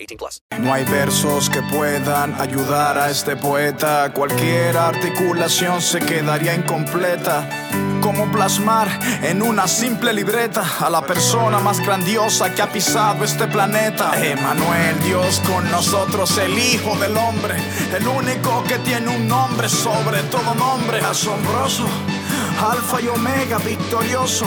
18 plus. No hay versos que puedan ayudar a este poeta. Cualquier articulación se quedaría incompleta. ¿Cómo plasmar en una simple libreta a la persona más grandiosa que ha pisado este planeta? Emanuel, Dios con nosotros, el Hijo del Hombre, el único que tiene un nombre sobre todo nombre, asombroso, Alfa y Omega, victorioso.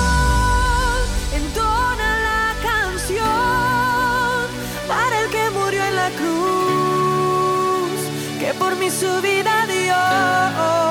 Que por mí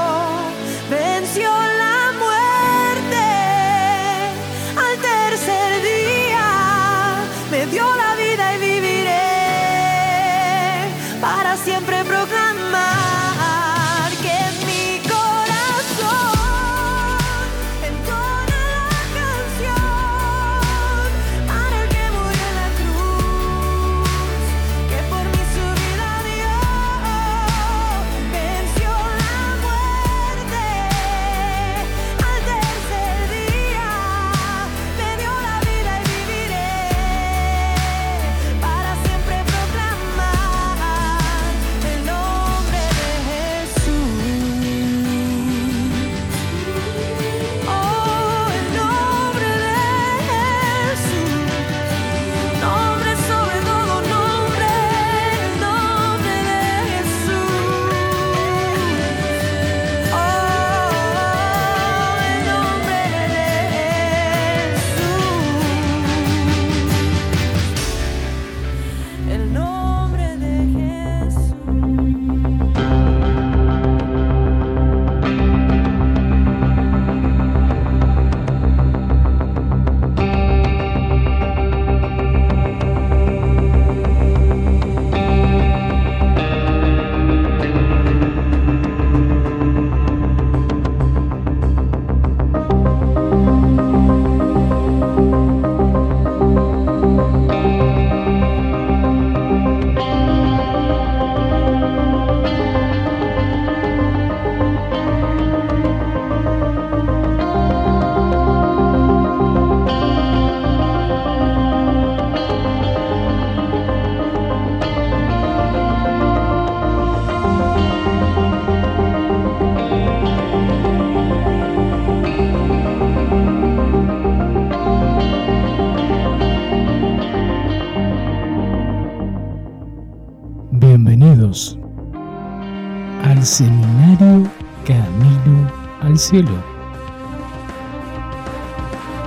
Seminario Camino al Cielo.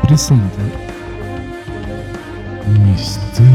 Presenta Misterios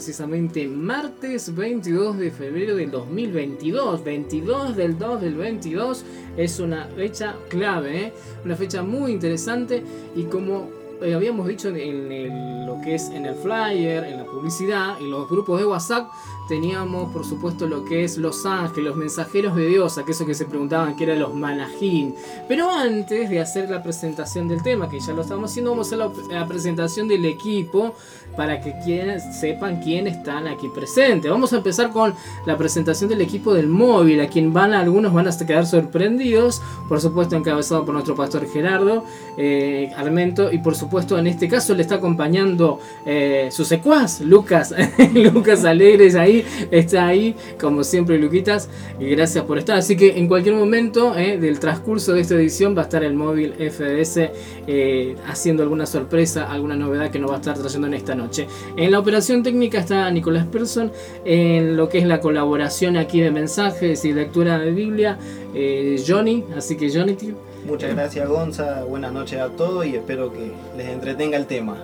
precisamente martes 22 de febrero del 2022. 22 del 2 del 22 es una fecha clave, ¿eh? una fecha muy interesante y como eh, habíamos dicho en lo que es en el flyer, en la publicidad, en los grupos de WhatsApp, teníamos por supuesto lo que es los ángeles, los mensajeros de Dios, aquellos que se preguntaban que eran los manajín. Pero antes de hacer la presentación del tema, que ya lo estamos haciendo, vamos a hacer la, presentación del equipo para que sepan quién están aquí presentes. Vamos a empezar con la presentación del equipo del móvil, a quien van algunos van a quedar sorprendidos, por supuesto encabezado por nuestro pastor Gerardo eh, Armento y por supuesto en este caso le está acompañando eh, su secuaz, Lucas, Lucas Alegres ahí, está ahí como siempre Luquitas y gracias por estar. Así que en cualquier momento eh, del transcurso de esta edición va a estar el móvil FDS eh, haciendo alguna sorpresa, alguna novedad que nos va a estar trayendo en esta noche. En la operación técnica está Nicolás Persson, en lo que es la colaboración aquí de mensajes y lectura de Biblia, eh, Johnny, así que Johnny, Muchas gracias Gonza, buenas noches a todos y espero que les entretenga el tema.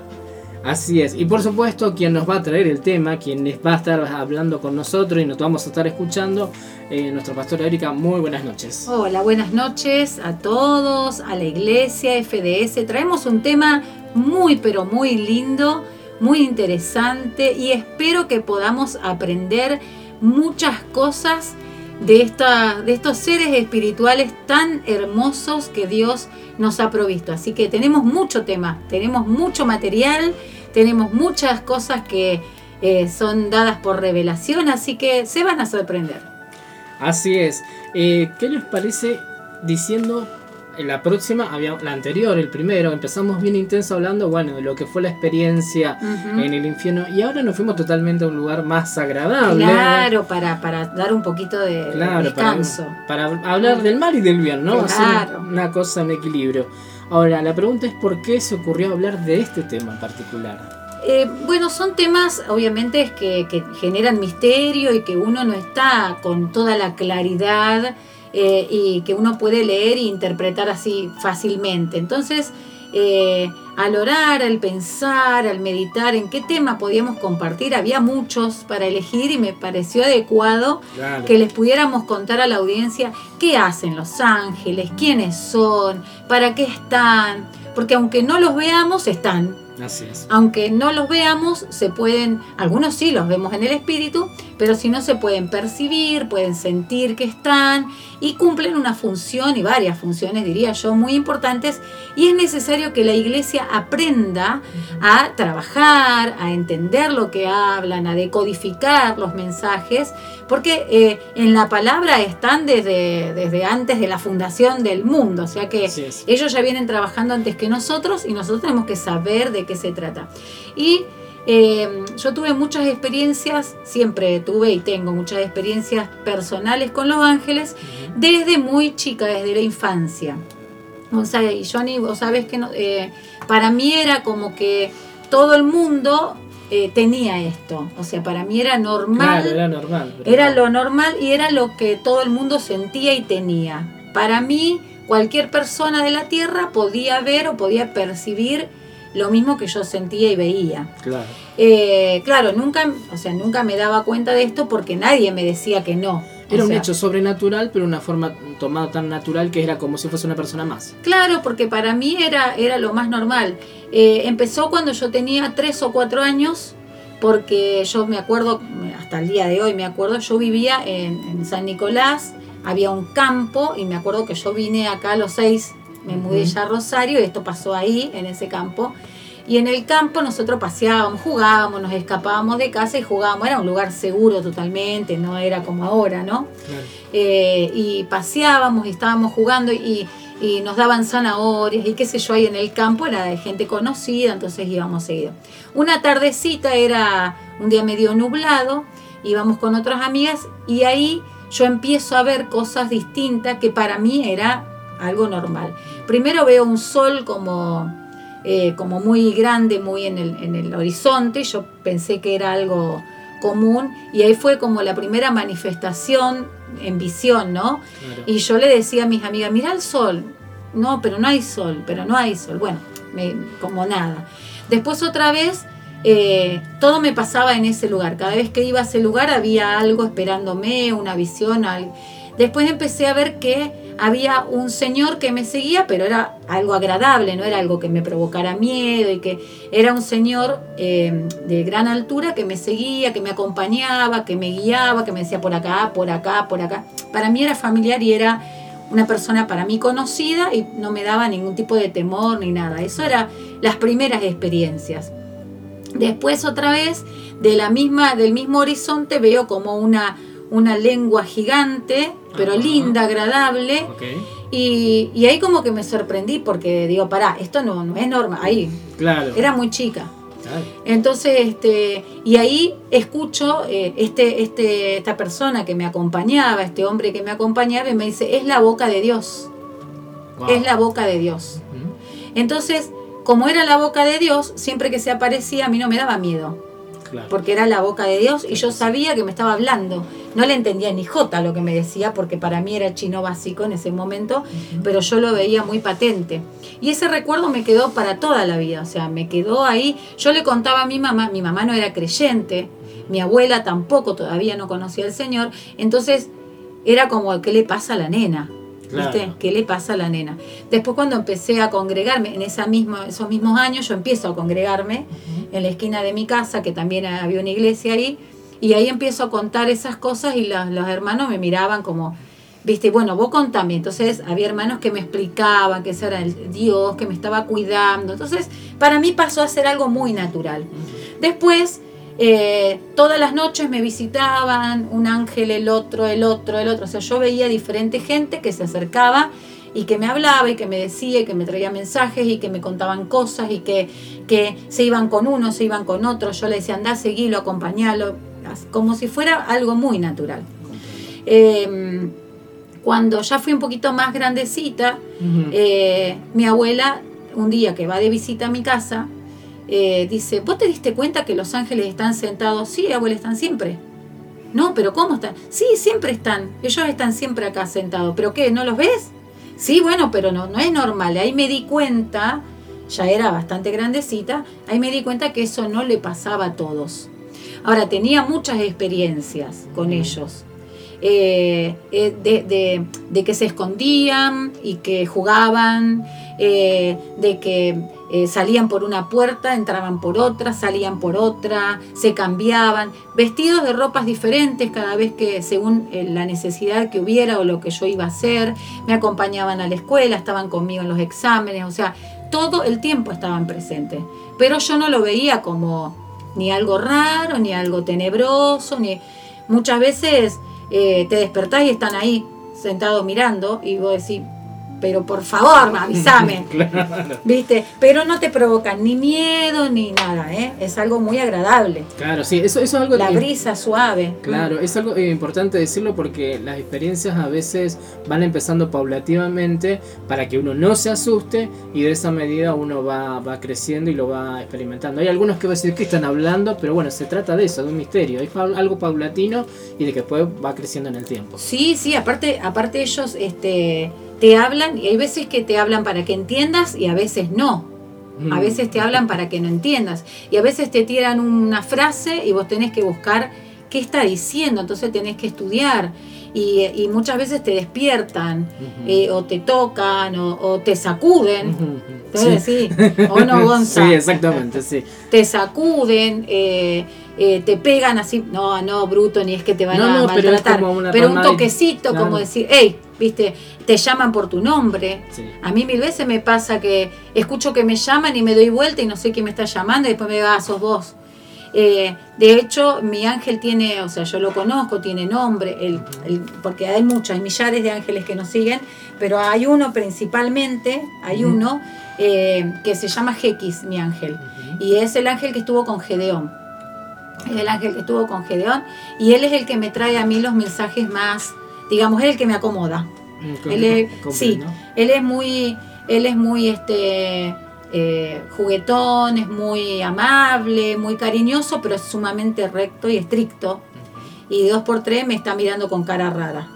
Así es, y por supuesto quien nos va a traer el tema, quien les va a estar hablando con nosotros y nos vamos a estar escuchando, eh, nuestra pastora Erika, muy buenas noches. Hola, buenas noches a todos, a la iglesia FDS. Traemos un tema muy, pero muy lindo, muy interesante y espero que podamos aprender muchas cosas de, esta, de estos seres espirituales tan hermosos que Dios nos ha provisto. Así que tenemos mucho tema, tenemos mucho material, tenemos muchas cosas que eh, son dadas por revelación, así que se van a sorprender. Así es, Eh, ¿qué les parece diciendo en la próxima, había la anterior, el primero, empezamos bien intenso hablando, bueno, de lo que fue la experiencia en el infierno y ahora nos fuimos totalmente a un lugar más agradable. Claro, para, para dar un poquito de Claro, descanso. para hablar del mal y del bien, ¿no? Hacer Claro. una cosa en equilibrio. Ahora, la pregunta es por qué se ocurrió hablar de este tema en particular. Eh, bueno, son temas obviamente que, que generan misterio y que uno no está con toda la claridad eh, y que uno puede leer e interpretar así fácilmente. Entonces, eh, al orar, al pensar, al meditar en qué tema podíamos compartir, había muchos para elegir y me pareció adecuado Claro. que les pudiéramos contar a la audiencia qué hacen los ángeles, quiénes son, para qué están, porque aunque no los veamos, están. Así es. Aunque no los veamos, se pueden, algunos sí los vemos en el espíritu, pero si no se pueden percibir, pueden sentir que están y cumplen una función y varias funciones, diría yo, muy importantes. Y es necesario que la iglesia aprenda a trabajar, a entender lo que hablan, a decodificar los mensajes, porque eh, en la palabra están desde, desde antes de la fundación del mundo, o sea que ellos ya vienen trabajando antes que nosotros y nosotros tenemos que saber de qué se trata. Y eh, yo tuve muchas experiencias, siempre tuve y tengo muchas experiencias personales con los ángeles desde muy chica, desde la infancia. O sea, y Johnny, vos sabés que no- eh, para mí era como que todo el mundo eh, tenía esto. O sea, para mí era normal. Claro, era normal. pero- Era lo normal y era lo que todo el mundo sentía y tenía. Para mí, cualquier persona de la Tierra podía ver o podía percibir lo mismo que yo sentía y veía. Claro. Eh, claro, nunca, o sea, nunca me daba cuenta de esto porque nadie me decía que no. Era O un hecho sobrenatural, pero una forma tomada tan natural que era como si fuese una persona más. Claro, porque para mí era, era lo más normal. Eh, empezó cuando yo tenía tres o cuatro años, porque yo me acuerdo, hasta el día de hoy me acuerdo, yo vivía en, en San Nicolás, había un campo y me acuerdo que yo vine acá a los seis, me mudé ya a Rosario y esto pasó ahí, en ese campo. Y en el campo nosotros paseábamos, jugábamos, nos escapábamos de casa y jugábamos. Era un lugar seguro totalmente, no era como ahora, ¿no? Eh, y paseábamos y estábamos jugando y, y nos daban zanahorias y qué sé yo, ahí en el campo era de gente conocida, entonces íbamos seguido. Una tardecita era un día medio nublado, íbamos con otras amigas y ahí yo empiezo a ver cosas distintas que para mí era algo normal. Primero veo un sol como, eh, como muy grande, muy en el, en el horizonte, yo pensé que era algo común y ahí fue como la primera manifestación en visión, ¿no? Claro. Y yo le decía a mis amigas, mira el sol. No, pero no hay sol, pero no hay sol. Bueno, me- como nada. Después otra vez, eh, todo me pasaba en ese lugar. Cada vez que iba a ese lugar había algo esperándome, una visión. al- Después empecé a ver que había un señor que me seguía, pero era algo agradable, no era algo que me provocara miedo y que era un señor eh, de gran altura que me seguía, que me acompañaba, que me guiaba, que me decía por acá, por acá, por acá. Para mí era familiar y era una persona para mí conocida y no me daba ningún tipo de temor ni nada. Eso era las primeras experiencias. Después otra vez de la misma del mismo horizonte veo como una una lengua gigante, pero Ajá. linda, agradable, y, y ahí como que me sorprendí porque digo, pará, esto no, no es normal, ahí, Claro. era muy chica. Claro. Entonces, este, y ahí escucho eh, este, este, esta persona que me acompañaba, este hombre que me acompañaba, y me dice, es la boca de Dios, Wow. es la boca de Dios. Entonces, como era la boca de Dios, siempre que se aparecía a mí no me daba miedo, Claro. porque era la boca de Dios y yo sabía que me estaba hablando. No le entendía ni jota lo que me decía, porque para mí era chino básico en ese momento, pero yo lo veía muy patente. Y ese recuerdo me quedó para toda la vida, o sea, me quedó ahí. Yo le contaba a mi mamá, mi mamá no era creyente, mi abuela tampoco todavía no conocía al Señor, entonces era como, ¿qué le pasa a la nena? Claro. ¿Viste? ¿Qué le pasa a la nena? Después cuando empecé a congregarme, en esa misma, esos mismos años yo empiezo a congregarme en la esquina de mi casa, que también había una iglesia ahí, y ahí empiezo a contar esas cosas y los, los hermanos me miraban como, viste, bueno, vos contame. Entonces había hermanos que me explicaban que ese era el Dios, que me estaba cuidando. Entonces para mí pasó a ser algo muy natural. Después, eh, todas las noches me visitaban un ángel, el otro, el otro, el otro. O sea, yo veía diferente gente que se acercaba y que me hablaba y que me decía y que me traía mensajes y que me contaban cosas y que, que se iban con uno, se iban con otro. Yo le decía, andá, seguilo, acompañalo, como si fuera algo muy natural. Eh, cuando ya fui un poquito más grandecita, eh, mi abuela, un día que va de visita a mi casa, eh, dice, ¿vos te diste cuenta que los ángeles están sentados? Sí, abuela, están siempre. No, pero ¿cómo están? Sí, siempre están. Ellos están siempre acá sentados. ¿Pero qué? ¿No los ves? Sí, bueno, pero no, no es normal. Ahí me di cuenta, ya era bastante grandecita, ahí me di cuenta que eso no le pasaba a todos. Ahora, tenía muchas experiencias con ellos. Eh, eh, de, de- de que se escondían y que jugaban, eh, de que eh, salían por una puerta, entraban por otra, salían por otra, se cambiaban, vestidos de ropas diferentes cada vez que según eh, la necesidad que hubiera o lo que yo iba a hacer, me acompañaban a la escuela, estaban conmigo en los exámenes, o sea, todo el tiempo estaban presentes. Pero yo no lo veía como ni algo raro, ni algo tenebroso, ni muchas veces eh, te despertás y están ahí sentados mirando y vos decís, pero por favor, avísame. Claro. ¿Viste? Pero no te provocan ni miedo ni nada, ¿eh? Es algo muy agradable. Claro, sí, eso, eso es algo La que- brisa suave. Claro, es algo eh, importante decirlo porque las experiencias a veces van empezando paulativamente para que uno no se asuste y de esa medida uno va, va creciendo y lo va experimentando. Hay algunos que van a decir que están hablando, pero bueno, se trata de eso, de un misterio. Es algo paulatino y de que después va creciendo en el tiempo. Sí, sí, aparte, aparte ellos este, te hablan y hay veces que te hablan para que entiendas y a veces no. A Mm. veces te hablan para que no entiendas. Y a veces te tiran una frase y vos tenés que buscar qué está diciendo, entonces tenés que estudiar. Y, y muchas veces te despiertan, eh, o te tocan, o, o te sacuden. Entonces, sí. O no, Gonza. Sí, exactamente, sí. Te sacuden, eh, eh, te pegan así. No, no, bruto, ni es que te van No, a no, maltratar. pero un toquecito, Claro. como decir, hey, viste, te llaman por tu nombre. sí. A mí mil veces me pasa que escucho que me llaman y me doy vuelta y no sé quién me está llamando y después me va, ah, sos vos. Eh, de hecho, mi ángel tiene, o sea, yo lo conozco, tiene nombre, el- el- porque hay muchos, hay millares de ángeles que nos siguen, pero hay uno principalmente, hay uno eh, que se llama Jequis, mi ángel, y es el ángel que estuvo con Gedeón. Es el ángel que estuvo con Gedeón y él es el que me trae a mí los mensajes más, digamos, es el que me acomoda. Mm, Él es, sí, él es muy, él es muy este eh, juguetón, es muy amable, muy cariñoso, pero es sumamente recto y estricto. Y dos por tres me está mirando con cara rara.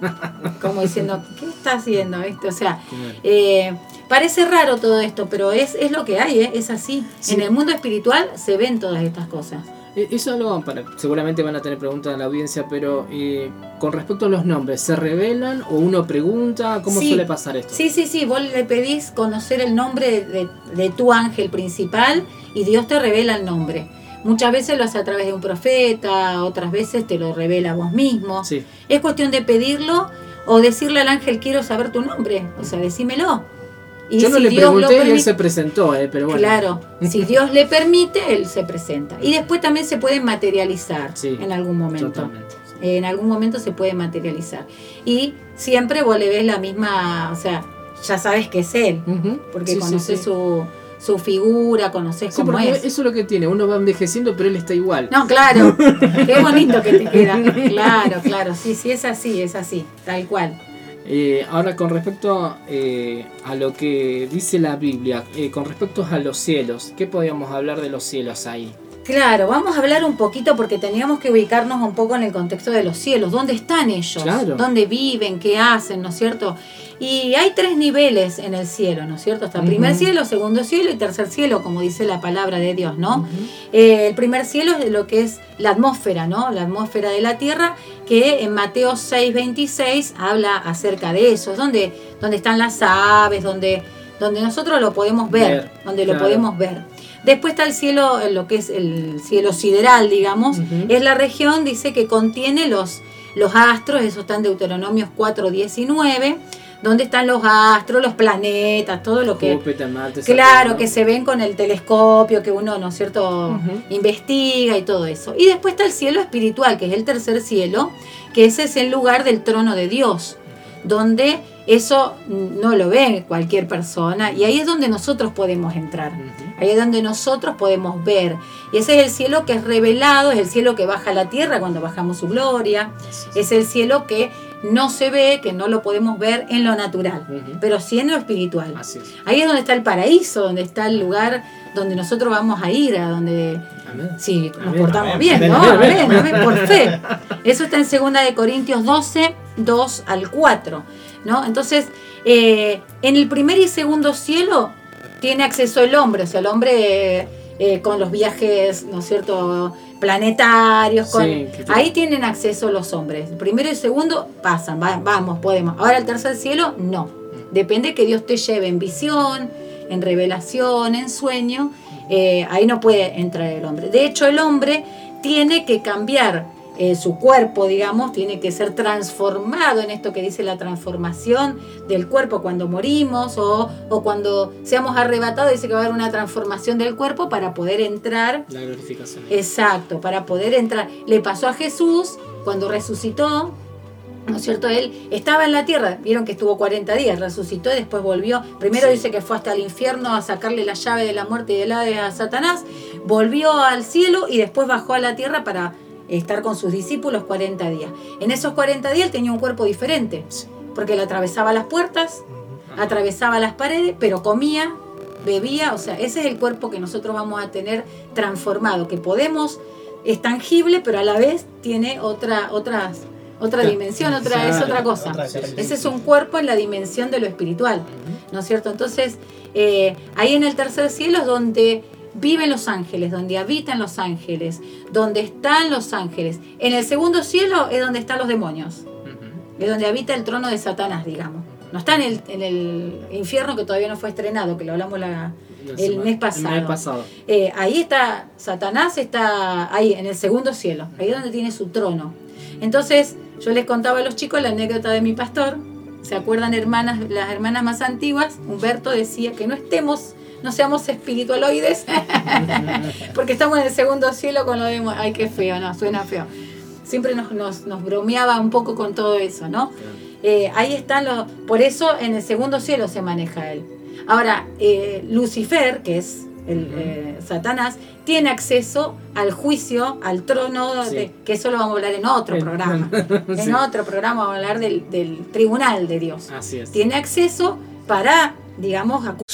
Como diciendo, ¿qué está haciendo? ¿Viste? O sea, eh, parece raro todo esto, pero es, es lo que hay, ¿eh? es así. Sí. En el mundo espiritual se ven todas estas cosas. Eh, Eso lo para, seguramente van a tener preguntas en la audiencia, pero eh, con respecto a los nombres, ¿se revelan o uno pregunta? ¿Cómo Sí. suele pasar esto? Sí, sí, sí, vos le pedís conocer el nombre de, de tu ángel principal y Dios te revela el nombre. Muchas veces lo hace a través de un profeta, otras veces te lo revela vos mismo. Sí. Es cuestión de pedirlo o decirle al ángel quiero saber tu nombre, o sea, decímelo. Y Yo no si le Dios pregunté y él se presentó, eh, pero bueno. Claro, si Dios le permite, él se presenta. Y después también se puede materializar Sí, en algún momento. Totalmente. sí. En algún momento se puede materializar. Y siempre vos le ves la misma, o sea, ya sabes que es él, porque Sí, conoces. Su, su figura, conoces Sí, cómo es. eso es lo que tiene. Uno va envejeciendo, pero él está igual. No, claro, qué bonito que te queda. Claro, claro, sí, sí, es así, es así, tal cual. Eh, ahora, con respecto eh, a lo que dice la Biblia, eh, con respecto a los cielos, ¿qué podríamos hablar de los cielos ahí? Claro, vamos a hablar un poquito porque teníamos que ubicarnos un poco en el contexto de los cielos. ¿Dónde están ellos? Claro. ¿Dónde viven? ¿Qué hacen? ¿No es cierto? Y hay tres niveles en el cielo, ¿no es cierto? Está primer cielo, segundo cielo y tercer cielo, como dice la palabra de Dios, ¿no? Eh, el primer cielo es lo que es la atmósfera, ¿no? La atmósfera de la Tierra, que en Mateo 6:26 habla acerca de eso, es donde, donde están las aves, donde, donde nosotros lo podemos ver, Ver, donde lo podemos ver. Después está el cielo, lo que es el cielo sideral, digamos, es la región, dice que contiene los, los astros, eso está en Deuteronomios 4:19, donde están los astros, los planetas, todo lo que... Júpiter, Marte, Claro, que se ven con el telescopio, que uno, ¿no es cierto?, investiga y todo eso. Y después está el cielo espiritual, que es el tercer cielo, que ese es el lugar del trono de Dios, donde eso no lo ve cualquier persona, y ahí es donde nosotros podemos entrar. Ahí es donde nosotros podemos ver. Y ese es el cielo que es revelado, es el cielo que baja a la tierra cuando bajamos su gloria. Es el cielo que no se ve, que no lo podemos ver en lo natural, pero sí en lo espiritual. Así es. Ahí es donde está el paraíso, donde está el lugar donde nosotros vamos a ir, a donde Amén. sí, nos Amén, portamos amén, bien, ¿no? amén, por fe. Eso está en 2 de Corintios 12, 2 al 4, ¿no? Entonces, eh, en el primer y segundo cielo tiene acceso el hombre, o sea, el hombre eh, con los viajes, ¿no es cierto?, planetarios, con, Sí, ahí tienen acceso los hombres. El primero y el segundo pasan, va- vamos, podemos. Ahora el tercer cielo, no. Depende que Dios te lleve en visión, en revelación, en sueño, eh, ahí no puede entrar el hombre. De hecho, el hombre tiene que cambiar eh, su cuerpo, digamos, tiene que ser transformado en esto que dice la transformación del cuerpo cuando morimos o, o cuando seamos arrebatados, dice que va a haber una transformación del cuerpo para poder entrar. La glorificación. Exacto, para poder entrar. Le pasó a Jesús cuando resucitó, ¿no es cierto? Él estaba en la tierra, vieron que estuvo 40 días, resucitó y después volvió. Primero Sí. dice que fue hasta el infierno a sacarle la llave de la muerte y del Hades a Satanás, volvió al cielo y después bajó a la tierra para estar con sus discípulos 40 días. En esos 40 días él tenía un cuerpo diferente, porque él atravesaba las puertas, atravesaba las paredes, pero comía, bebía, o sea, ese es el cuerpo que nosotros vamos a tener transformado, que podemos, es tangible, pero a la vez tiene otra, otras, otra dimensión, otra, es otra cosa. Ese es un cuerpo en la dimensión de lo espiritual, ¿no es cierto? Entonces, eh, ahí en el tercer cielo es donde viven los ángeles, donde habitan los ángeles, donde están los ángeles. En el segundo cielo es donde están los demonios, es donde habita el trono de Satanás, digamos. No está en el, en el infierno que todavía no fue estrenado, que lo hablamos la, La el semana- mes pasado. El mes pasado. Eh, ahí está, Satanás está ahí, en el segundo cielo, ahí es donde tiene su trono. Entonces, yo les contaba a los chicos la anécdota de mi pastor. ¿Se acuerdan, hermanas, las hermanas más antiguas? Humberto decía que no estemos, no seamos espiritualoides, porque estamos en el segundo cielo con lo de. Ay, qué feo, no, suena feo. Siempre nos, nos, nos bromeaba un poco con todo eso, ¿no? Eh, ahí están los. Por eso en el segundo cielo se maneja él. Ahora, eh, Lucifer, que es el, eh, Satanás, tiene acceso al juicio, al trono, Sí. de- que eso lo vamos a hablar en otro programa. En otro programa vamos a hablar del, del tribunal de Dios. Así es. Tiene acceso para, digamos,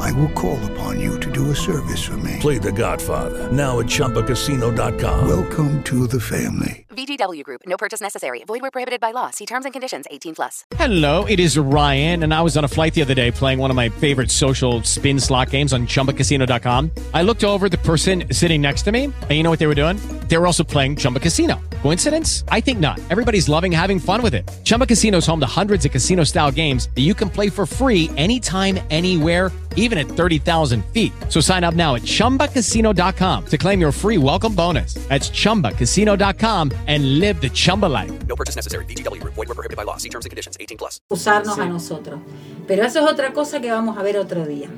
I will call upon you to do a service for me. Play The Godfather now at ChumbaCasino.com. Welcome to the family. VGW Group. No purchase necessary. Void where prohibited by law. See terms and conditions. 18 plus. Hello, it is Ryan, and I was on a flight the other day playing one of my favorite social spin slot games on chumbacasino.com. I looked over at the person sitting next to me, and you know what they were doing? They were also playing Chumba Casino. Coincidence? I think not. Everybody's loving having fun with it. Chumba Casino is home to hundreds of casino style games that you can play for free anytime, anywhere, even at 30,000 feet. So sign up now at chumbacasino.com to claim your free welcome bonus. That's chumbacasino.com and live the Chumba life. No purchase necessary. VGW Group. Void were prohibited by law. See terms and conditions. 18 plus. usarnos Sí. a nosotros. Pero eso es otra cosa que vamos a ver otro día.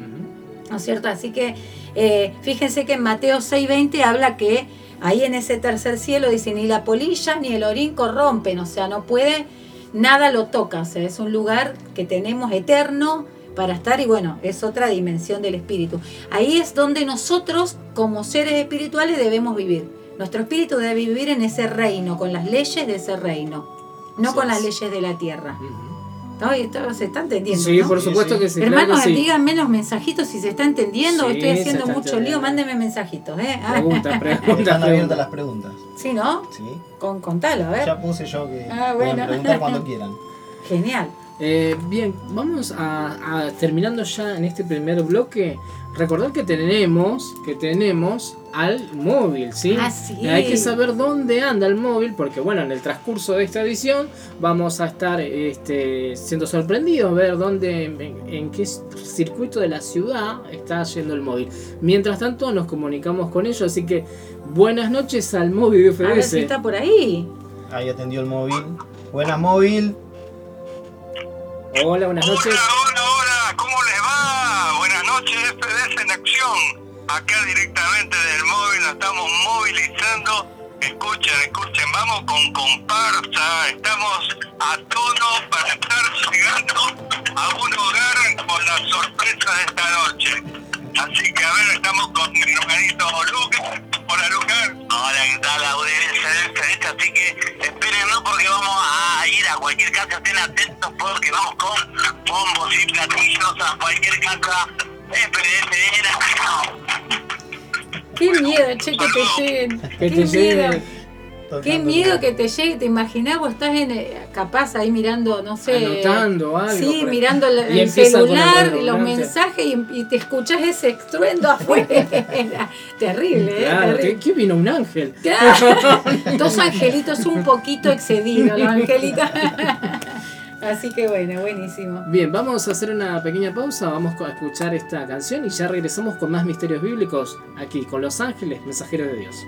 ¿No es cierto? Así que eh, fíjense que en Mateo 6:20 habla que ahí en ese tercer cielo dice ni la polilla ni el orín corrompen, o sea, no puede, nada lo toca, o sea, es un lugar que tenemos eterno para estar y bueno, es otra dimensión del espíritu. Ahí es donde nosotros como seres espirituales debemos vivir. Nuestro espíritu debe vivir en ese reino, con las leyes de ese reino, no con las es. leyes de la tierra. ¿No? Y esto se está entendiendo. Sí, ¿no? por supuesto que sí. claro Hermanos, que sí. díganme los mensajitos si se está entendiendo. Sí, Estoy haciendo mucho lío. Mándenme mensajitos. ¿eh? Ah, Pregunta, pregunta, Están abiertas las preguntas. sí, ¿no? Sí. Con, contalo, a ver. Ya puse yo que Ah, pueden bueno. preguntar cuando quieran. Genial. Eh, bien, vamos a, a- terminando ya en este primer bloque. Recordar que tenemos, que tenemos al móvil, ¿sí? Así Eh, Hay que saber dónde anda el móvil, porque bueno, en el transcurso de esta edición vamos a estar este, siendo sorprendidos, ver dónde, en, en qué circuito de la ciudad está yendo el móvil. Mientras tanto, nos comunicamos con ellos, así que buenas noches al móvil de A ver FDS. si está por ahí. Ahí atendió el móvil. Buenas móvil. Hola, buenas noches. Hola, hola, ¿cómo les va? Buenas noches, FDS en acción. Acá directamente del móvil nos estamos movilizando. Escuchen, escuchen, vamos con comparsa. Estamos a tono para estar llegando a un hogar con la sorpresa de esta noche. Así que a ver, estamos con mi hermanito Lucas. Hola Lucas. Hola, ¿qué tal? Audiencia cualquier casa, estén atentos porque vamos con bombos y platillos a cualquier casa. FDS en acción. Qué miedo, che, que te lleguen. Que Qué te miedo. Qué miedo que te llegue, te imaginás, vos estás en, eh, capaz ahí mirando, no sé. Anotando algo. Sí, mirando el el celular, los mensajes y, y te escuchás ese estruendo afuera. Terrible, ¿eh? Claro, Terrible. ¿qué, qué vino un ángel? Claro. Dos angelitos un poquito excedidos, los angelitos. Así que bueno, buenísimo. Bien, vamos a hacer una pequeña pausa, vamos a escuchar esta canción y ya regresamos con más misterios bíblicos aquí con Los Ángeles, mensajeros de Dios.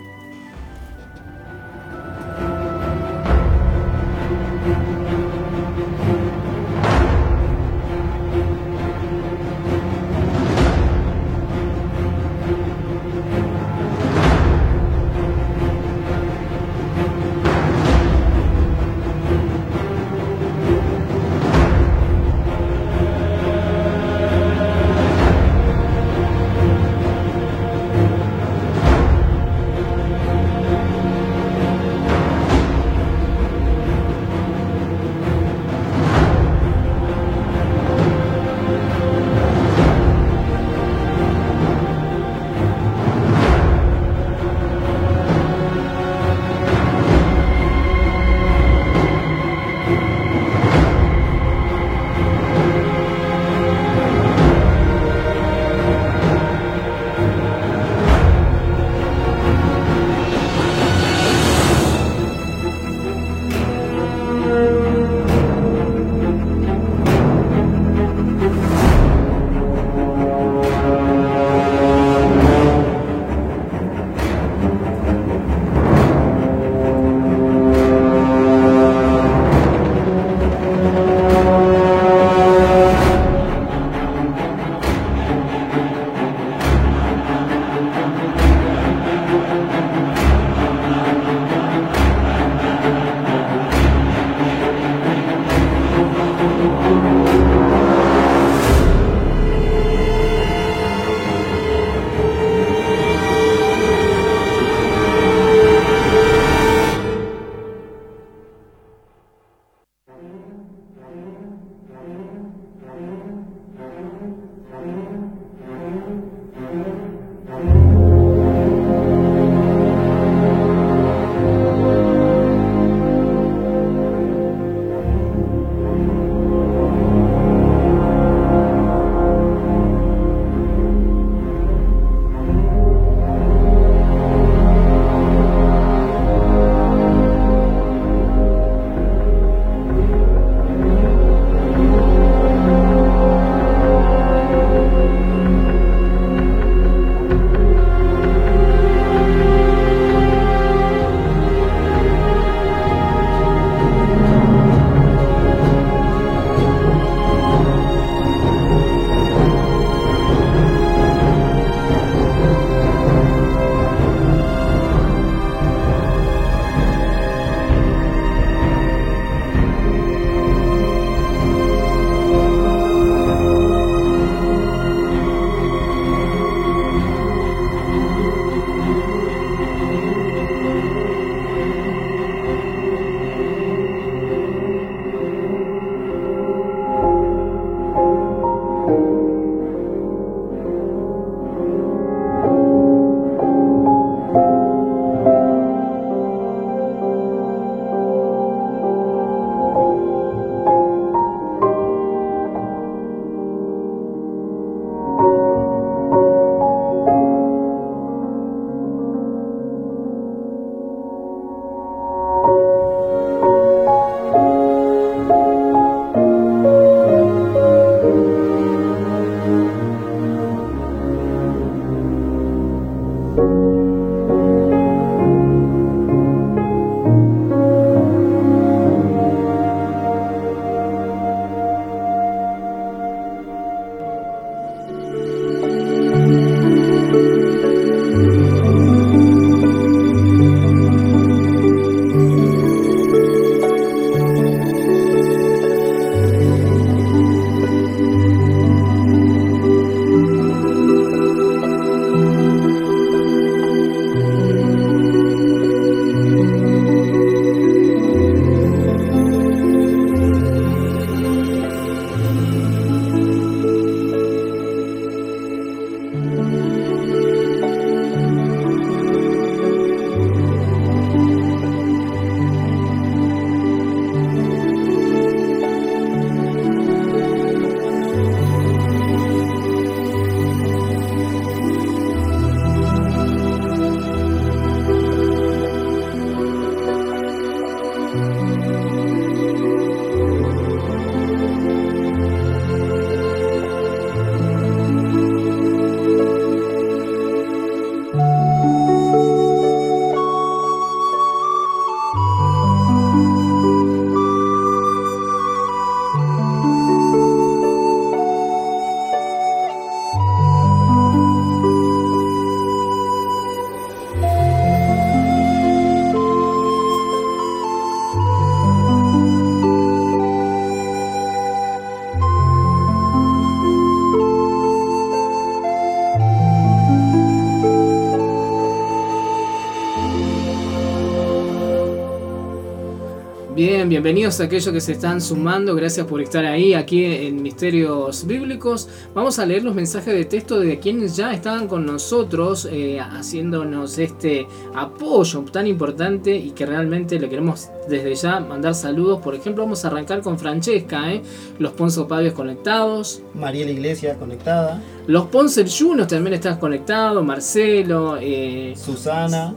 Bien, bienvenidos a aquellos que se están sumando. Gracias por estar ahí, aquí en Misterios Bíblicos. Vamos a leer los mensajes de texto de quienes ya estaban con nosotros, eh, haciéndonos este apoyo tan importante y que realmente le queremos desde ya mandar saludos. Por ejemplo, vamos a arrancar con Francesca, ¿eh? los Ponce Pavios conectados. Mariela Iglesia conectada. Los Ponce Junos también están conectados. Marcelo, eh, Susana,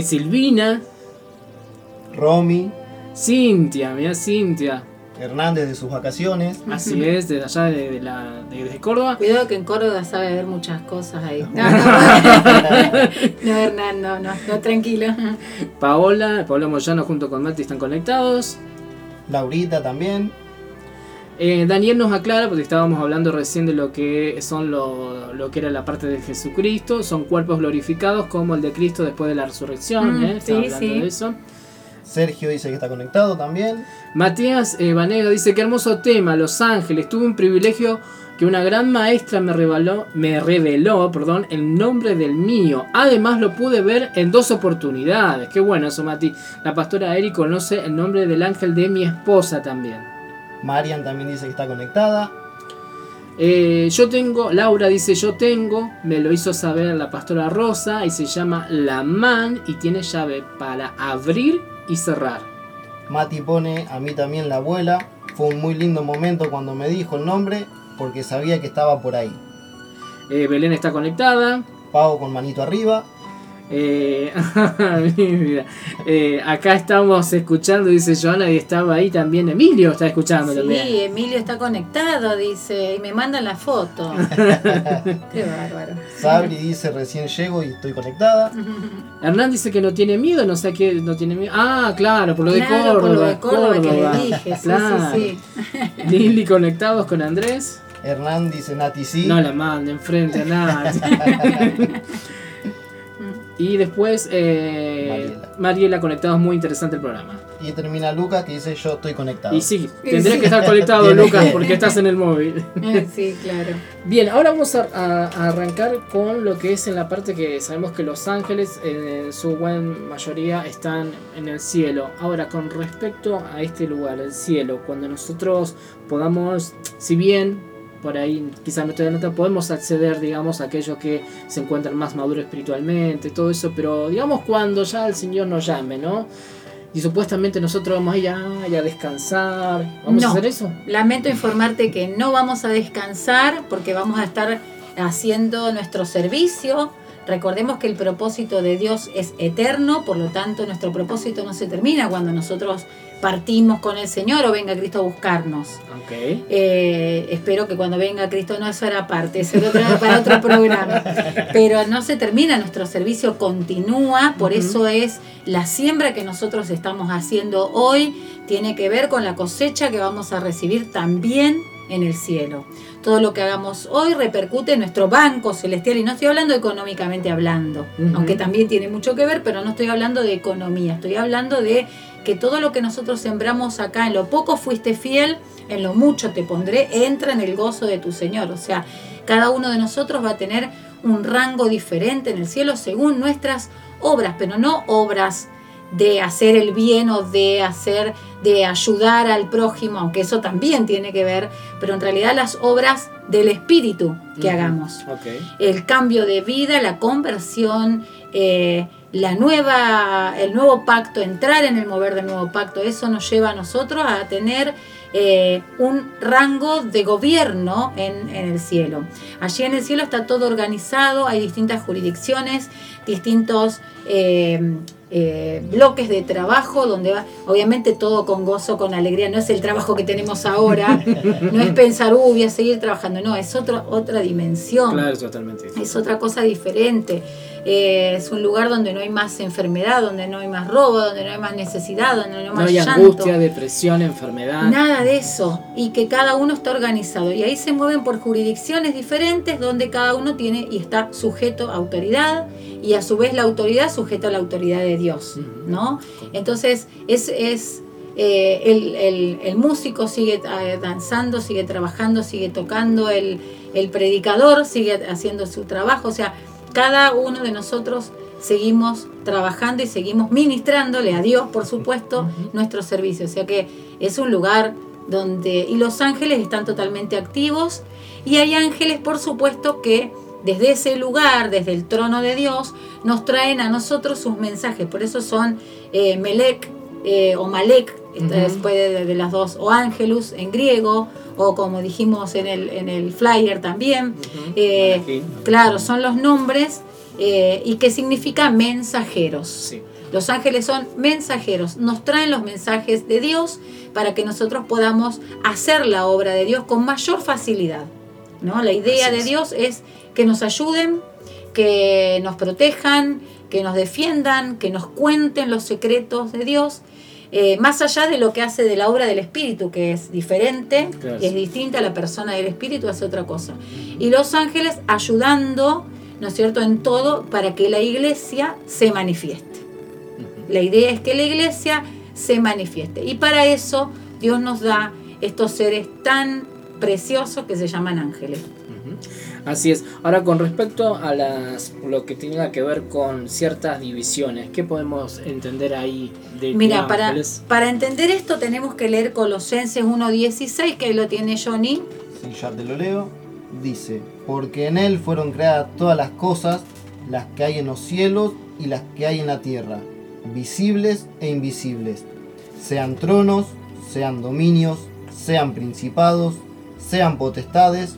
Silvina, Romy, Cintia, mira Cintia. Hernández de sus vacaciones. Así es, desde allá de, de la, de, desde Córdoba. Cuidado que en Córdoba sabe ver muchas cosas ahí. No, no, no, Hernán, no, no, no, tranquilo. Paola, Paola Moyano junto con Mati están conectados. Laurita también. Eh, Daniel nos aclara, porque estábamos hablando recién de lo que son lo, lo que era la parte de Jesucristo, son cuerpos glorificados como el de Cristo después de la resurrección, Mm, ¿eh? Sí, hablando sí. de eso. Sergio dice que está conectado también. Matías eh, Vanega dice, qué hermoso tema, Los Ángeles, tuve un privilegio que una gran maestra me reveló, me reveló perdón, el nombre del mío. Además lo pude ver en dos oportunidades. Qué bueno eso, Mati. La pastora Eri conoce el nombre del ángel de mi esposa también. Marian también dice que está conectada. Eh, yo tengo, Laura dice yo tengo, me lo hizo saber la pastora Rosa y se llama La Man y tiene llave para abrir y cerrar. Mati pone a mí también la abuela. Fue un muy lindo momento cuando me dijo el nombre porque sabía que estaba por ahí. Eh, Belén está conectada. Pau con manito arriba. Eh, mira, eh, acá estamos escuchando, dice Joana, y estaba ahí también Emilio, está escuchando Sí, también. Emilio está conectado, dice, y me mandan la foto. Qué bárbaro. Sabri dice recién llego y estoy conectada. Hernán dice que no tiene miedo, no sé qué, no tiene miedo. Ah, claro, por lo de Córdoba. por lo de Córdoba que le dije, sí, Claro. sí, Lili conectados con Andrés. Hernán dice Nati sí. No la manden frente a nadie. Y después, eh, Mariela. conectados, muy interesante el programa. Y termina Lucas que dice yo estoy conectado. Y sí, tendrías que estar conectado, Lucas, que- porque estás en el móvil. Sí, claro. Bien, ahora vamos a, a- a arrancar con lo que es en la parte que sabemos que los ángeles en su buen mayoría están en el cielo. Ahora, con respecto a este lugar, el cielo, cuando nosotros podamos, si bien por ahí quizás no estoy de nota, podemos acceder, digamos, a aquellos que se encuentran más maduros espiritualmente, todo eso, pero digamos cuando ya el Señor nos llame, ¿no? Y supuestamente nosotros vamos a ir a, a descansar. ¿Vamos No. a hacer eso? Lamento informarte que no vamos a descansar porque vamos a estar haciendo nuestro servicio. Recordemos que el propósito de Dios es eterno, por lo tanto nuestro propósito no se termina cuando nosotros partimos con el Señor o venga Cristo a buscarnos. Eh, espero que cuando venga Cristo no eso era parte, eso era para otro programa. Pero no se termina, nuestro servicio continúa, por eso es la siembra que nosotros estamos haciendo hoy, tiene que ver con la cosecha que vamos a recibir también en el cielo. Todo lo que hagamos hoy repercute en nuestro banco celestial y no estoy hablando económicamente hablando, aunque también tiene mucho que ver, pero no estoy hablando de economía, estoy hablando de que todo lo que nosotros sembramos acá, en lo poco fuiste fiel, en lo mucho te pondré, entra en el gozo de tu Señor. O sea, cada uno de nosotros va a tener un rango diferente en el cielo según nuestras obras, pero no obras de hacer el bien o de hacer, de ayudar al prójimo, aunque eso también tiene que ver, pero en realidad las obras del Espíritu que hagamos el cambio de vida, la conversión, eh, la nueva, el nuevo pacto, entrar en el mover del nuevo pacto, eso nos lleva a nosotros a tener eh, un rango de gobierno en, en el cielo. Allí en el cielo está todo organizado, hay distintas jurisdicciones, distintos eh, eh, bloques de trabajo, donde va, obviamente todo con gozo, con alegría, no es el trabajo que tenemos ahora, no es pensar, uh, voy a seguir trabajando, no, es otra otra dimensión. Claro, totalmente. Es otra cosa diferente. Eh, es un lugar donde no hay más enfermedad, donde no hay más robo, donde no hay más necesidad, donde no hay No más hay llanto. angustia, depresión, enfermedad. Nada de eso. Y que cada uno está organizado. Y ahí se mueven por jurisdicciones diferentes donde cada uno tiene y está sujeto a autoridad y a su vez la autoridad sujeta a la autoridad de Dios. ¿no? Entonces es... es eh, el, el- el músico sigue eh, danzando, sigue trabajando, sigue tocando, el, el predicador sigue haciendo su trabajo, o sea, cada uno de nosotros seguimos trabajando y seguimos ministrándole a Dios, por supuesto, nuestro servicio. O sea que es un lugar donde... Y los ángeles están totalmente activos y hay ángeles, por supuesto, que desde ese lugar, desde el trono de Dios, nos traen a nosotros sus mensajes. Por eso son eh, Melek eh, o Malek, después de, de las dos, o Ángelus en griego, o como dijimos en el, en el flyer también. Eh, claro, son los nombres eh, y que significa mensajeros. Los ángeles son mensajeros, nos traen los mensajes de Dios para que nosotros podamos hacer la obra de Dios con mayor facilidad. ¿no? La idea de Dios es que nos ayuden, que nos protejan, que nos defiendan, que nos cuenten los secretos de Dios, eh, más allá de lo que hace de la obra del Espíritu, que es diferente, Claro. es distinta, la persona del Espíritu hace otra cosa. Y los ángeles ayudando, ¿no es cierto?, en todo para que la iglesia se manifieste. La idea es que la iglesia se manifieste. Y para eso Dios nos da estos seres tan preciosos que se llaman ángeles. Así es. Ahora con respecto a las lo que tenga que ver con ciertas divisiones, ¿qué podemos entender ahí de Mira, para, para entender esto tenemos que leer Colosenses 1.16, que ahí lo tiene Johnny. Si ya te lo leo, dice, porque en él fueron creadas todas las cosas, las que hay en los cielos y las que hay en la tierra, visibles e invisibles, sean tronos, sean dominios, sean principados, sean potestades,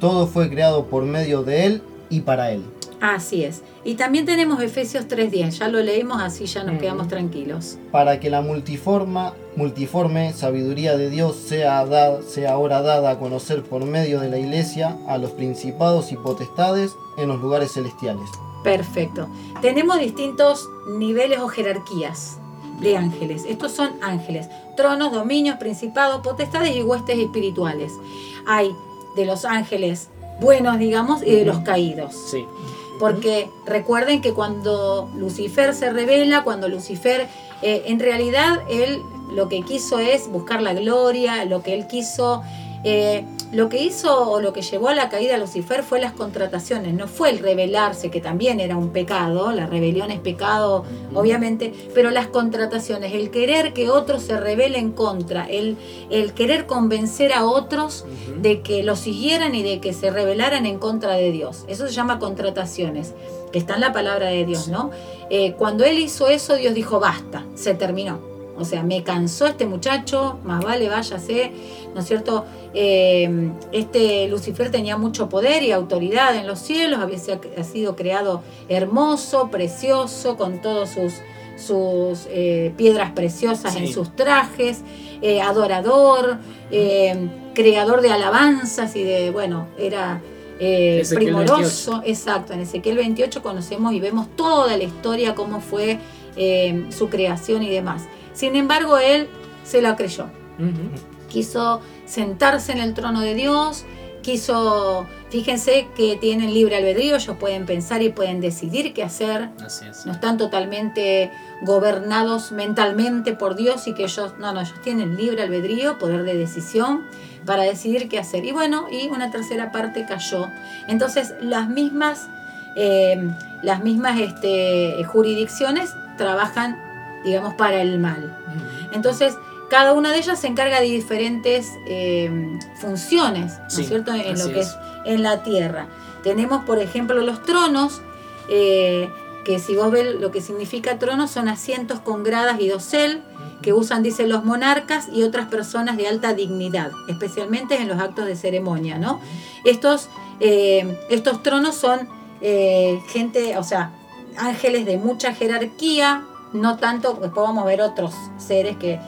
todo fue creado por medio de él y para él. Así es. Y también tenemos Efesios 3.10, ya lo leímos, así ya nos quedamos tranquilos. para que la multiforma, multiforme sabiduría de Dios sea, sea ahora dada a conocer por medio de la iglesia a los principados y potestades en los lugares celestiales. Perfecto. Tenemos distintos niveles o jerarquías de ángeles. Estos son ángeles. Tronos, dominios, principados, potestades y huestes espirituales. Hay de los ángeles buenos, digamos, y de los caídos. Sí. Porque recuerden que cuando Lucifer se revela, cuando Lucifer, eh, en realidad él lo que quiso es buscar la gloria, lo que él quiso, eh, lo que hizo o lo que llevó a la caída de Lucifer fue las contrataciones, no fue el rebelarse, que también era un pecado, la rebelión es pecado, obviamente, pero las contrataciones, el querer que otros se rebelen contra, el, el querer convencer a otros de que lo siguieran y de que se rebelaran en contra de Dios. Eso se llama contrataciones, que está en la palabra de Dios, ¿no? Eh, cuando él hizo eso, Dios dijo, basta, se terminó. O sea, me cansó este muchacho, más vale váyase, ¿no es cierto? Eh, este Lucifer tenía mucho poder y autoridad en los cielos, había sido creado hermoso, precioso, con todos sus, sus eh, piedras preciosas en sus trajes, eh, adorador, creador de alabanzas y de, bueno, era eh, primoroso. Exacto, en Ezequiel 28 conocemos y vemos toda la historia, cómo fue eh, su creación y demás. Sin embargo, él se la creyó. Quiso sentarse en el trono de Dios, quiso, fíjense que tienen libre albedrío, ellos pueden pensar y pueden decidir qué hacer, Así es. no están totalmente gobernados mentalmente por Dios y que ellos, no, no, ellos tienen libre albedrío, poder de decisión para decidir qué hacer. Y bueno, y una tercera parte cayó. Entonces, las mismas, eh, las mismas este, jurisdicciones trabajan, digamos, para el mal. Entonces, cada una de ellas se encarga de diferentes eh, funciones, ¿no Sí, es cierto? En lo que es. es en la tierra. Tenemos, por ejemplo, los tronos, eh, que si vos ves lo que significa trono, son asientos con gradas y dosel, que usan, dicen los monarcas y otras personas de alta dignidad, especialmente en los actos de ceremonia, ¿no? Estos, eh, estos tronos son gente, o sea, ángeles de mucha jerarquía, no tanto, después vamos a ver otros seres que,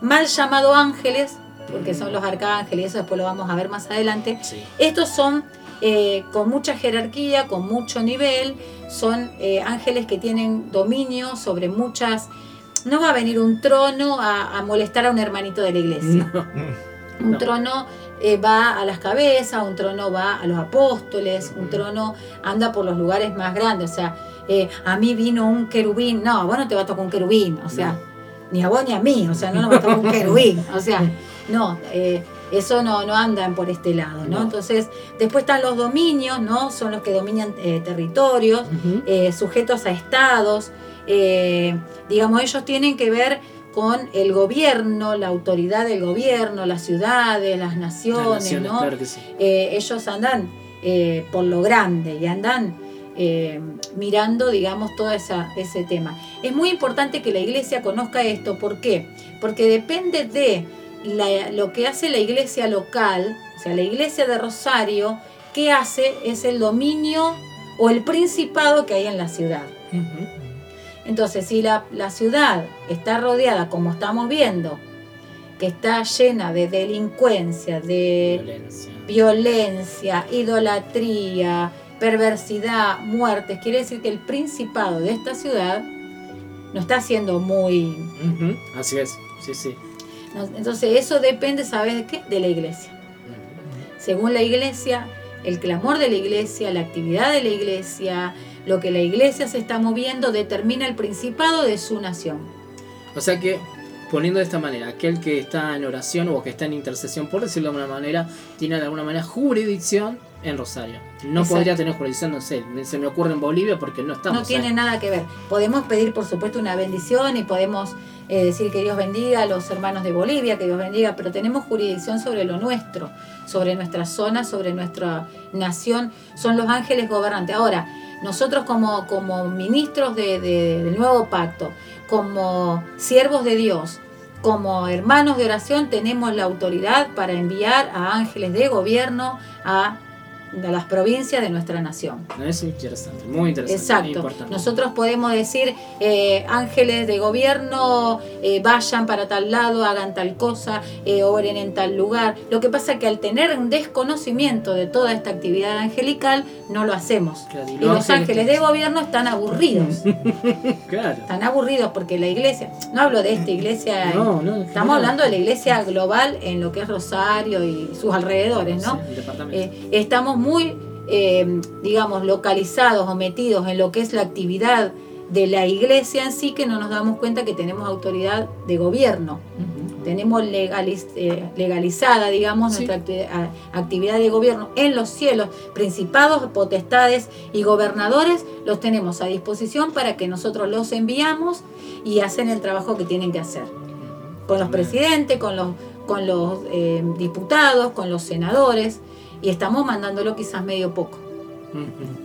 mal llamado ángeles, porque son los arcángeles, y eso después lo vamos a ver más adelante, estos son eh, con mucha jerarquía, con mucho nivel, son eh, ángeles que tienen dominio sobre muchas... No va a venir un trono a, a molestar a un hermanito de la iglesia. Un No. trono eh, va a las cabezas, un trono va a los apóstoles, un trono anda por los lugares más grandes. O sea, eh, a mí vino un querubín. No, a vos no te va a tocar un querubín. O sea, ni a vos ni a mí. O sea, no nos va a tocar un querubín. O sea, no. eh, Eso no, no andan por este lado, ¿no? No. Entonces, después están los dominios, ¿no? Son los que dominan eh, territorios, eh, sujetos a estados. eh, digamos, ellos tienen que ver con el gobierno, la autoridad del gobierno, las ciudades, las naciones, Las naciones, ¿no? claro que sí. Ellos andan por lo grande y andan eh, mirando, digamos, todo esa, ese tema. Es muy importante que la iglesia conozca esto. ¿Por qué? Porque depende de la- lo que hace la iglesia local, o sea, la iglesia de Rosario, ¿qué hace? Es el dominio o el principado que hay en la ciudad. Entonces, si la, la ciudad está rodeada, como estamos viendo, que está llena de delincuencia, de violencia, idolatría, perversidad, muertes, quiere decir que el principado de esta ciudad no está siendo muy... Así es, sí, sí. Entonces, eso depende, ¿sabes de qué? De la iglesia. Según la iglesia, el clamor de la iglesia, la actividad de la iglesia, lo que la iglesia se está moviendo, determina el principado de su nación. O sea que, poniendo de esta manera, aquel que está en oración o que está en intercesión, por decirlo de alguna manera, tiene de alguna manera jurisdicción en Rosario. No Exacto. podría tener jurisdicción, no sé, se me ocurre en Bolivia porque no estamos no tiene ahí. nada que ver. Podemos pedir, por supuesto, una bendición y podemos eh, decir que Dios bendiga a los hermanos de Bolivia, que Dios bendiga, pero tenemos jurisdicción sobre lo nuestro, sobre nuestra zona, sobre nuestra nación. Son los ángeles gobernantes. Ahora, nosotros como, como ministros de- de- del nuevo pacto, como siervos de Dios, como hermanos de oración, tenemos la autoridad para enviar a ángeles de gobierno a a las provincias de nuestra nación. Es interesante, muy interesante. Exacto. importante. Nosotros podemos decir, eh, ángeles de gobierno, eh, vayan para tal lado, hagan tal cosa, eh, obren en tal lugar. Lo que pasa es que al tener un desconocimiento de toda esta actividad angelical, no lo hacemos. Claro, y Y los ángeles- de gobierno están aburridos. Claro. Están aburridos porque la iglesia, no hablo de esta iglesia, No, no, estamos no. hablando de la iglesia global en lo que es Rosario y sus alrededores, ¿no? Sí, el departamento. Eh, estamos muy, eh, digamos, localizados o metidos en lo que es la actividad de la iglesia en sí que no nos damos cuenta que tenemos autoridad de gobierno. Tenemos legaliz- eh, legalizada, digamos, Sí. nuestra actividad de gobierno en los cielos. Principados, potestades y gobernadores los tenemos a disposición para que nosotros los enviamos y hacen el trabajo que tienen que hacer. Con los presidentes, con los, con los eh, diputados, con los senadores, y estamos mandándolo quizás medio poco.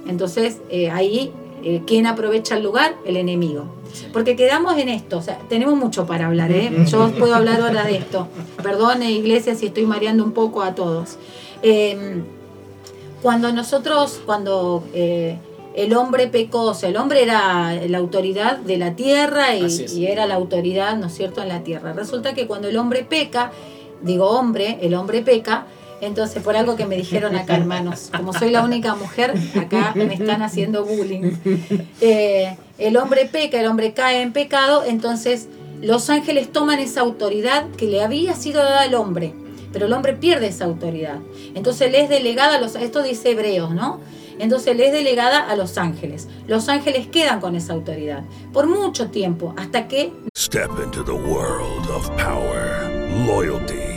Entonces, eh, ahí, eh, ¿quién aprovecha el lugar? El enemigo. Porque quedamos en esto, o sea, tenemos mucho para hablar, ¿eh? Yo puedo hablar ahora de esto. Perdone, iglesia, si estoy mareando un poco a todos. Eh, cuando nosotros, cuando eh, el hombre pecó, o sea, el hombre era la autoridad de la tierra y, y era la autoridad, ¿no es cierto?, en la tierra. Resulta que cuando el hombre peca, digo hombre, el hombre peca, entonces por algo que me dijeron acá, hermanos, como soy la única mujer, acá me están haciendo bullying. Eh, el hombre peca, el hombre cae en pecado, entonces los ángeles toman esa autoridad que le había sido dada al hombre, pero el hombre pierde esa autoridad. Entonces le es delegada a los, esto dice Hebreos, ¿no? Entonces le es delegada a los ángeles. Los ángeles quedan con esa autoridad por mucho tiempo, hasta que Step into the world of power, loyalty,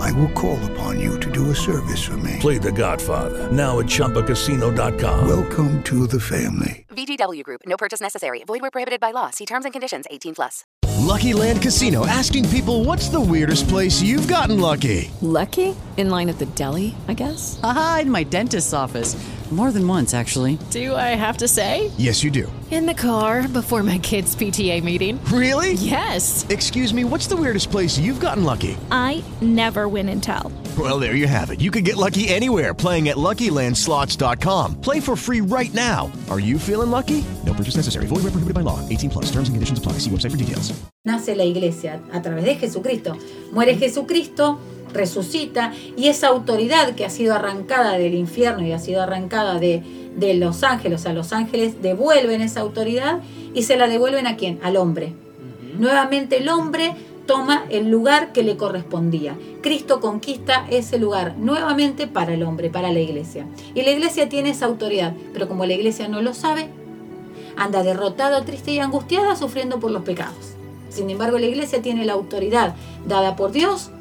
I will call upon you to do a service for me. Play The Godfather now at ChumbaCasino.com. Welcome to the family. VGW Group. No purchase necessary. Void where prohibited by law. See terms and conditions. 18 plus. Lucky Land Casino asking people what's the weirdest place you've gotten lucky? Lucky? In line at the deli, I guess? Aha, in my dentist's office. More than once, actually. Do I have to say? Yes, you do. In the car before my kids' PTA meeting. Really? Yes. Excuse me, what's the weirdest place you've gotten lucky? I never win and tell. Well, there you have it. You can get lucky anywhere playing at LuckyLandSlots.com. Play for free right now. Are you feeling lucky? No purchase necessary. Void where prohibited by law. 18 plus. Terms and conditions apply. See website for details. nace la iglesia a través de Jesucristo. Muere Jesucristo, resucita y esa autoridad que ha sido arrancada del infierno y ha sido arrancada de, de los ángeles, a los ángeles devuelven esa autoridad y se la devuelven a quién? Al hombre. Nuevamente el hombre toma el lugar que le correspondía. Cristo conquista ese lugar nuevamente para el hombre, para la iglesia. Y la iglesia tiene esa autoridad, pero como la iglesia no lo sabe, anda derrotada, triste y angustiada, sufriendo por los pecados. Sin embargo, la iglesia tiene la autoridad dada por Dios,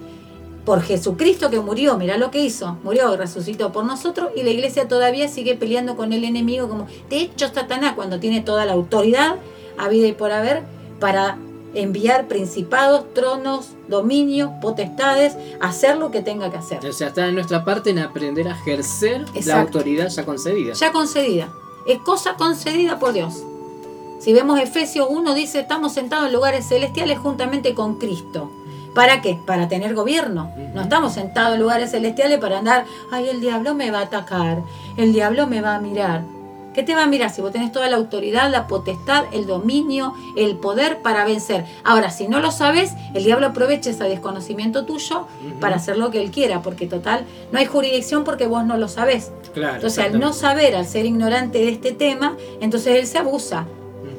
por Jesucristo que murió, mira lo que hizo, murió y resucitó por nosotros, y la iglesia todavía sigue peleando con el enemigo como, de hecho, Satanás, cuando tiene toda la autoridad, a vida y por haber, para enviar principados, tronos, dominio, potestades, hacer lo que tenga que hacer. O sea, está en nuestra parte en aprender a ejercer la autoridad ya concedida. Ya concedida. Es cosa concedida por Dios. Si vemos Efesios 1, dice, estamos sentados en lugares celestiales juntamente con Cristo. ¿Para qué? Para tener gobierno. No estamos sentados en lugares celestiales para andar, ay, el diablo me va a atacar, el diablo me va a mirar. ¿Qué te va a mirar si vos tenés toda la autoridad, la potestad, el dominio, el poder para vencer? Ahora, si no lo sabes, el diablo aprovecha ese desconocimiento tuyo para hacer lo que él quiera, porque total, no hay jurisdicción porque vos no lo sabés. Claro, Entonces, al no saber, al ser ignorante de este tema, entonces él se abusa.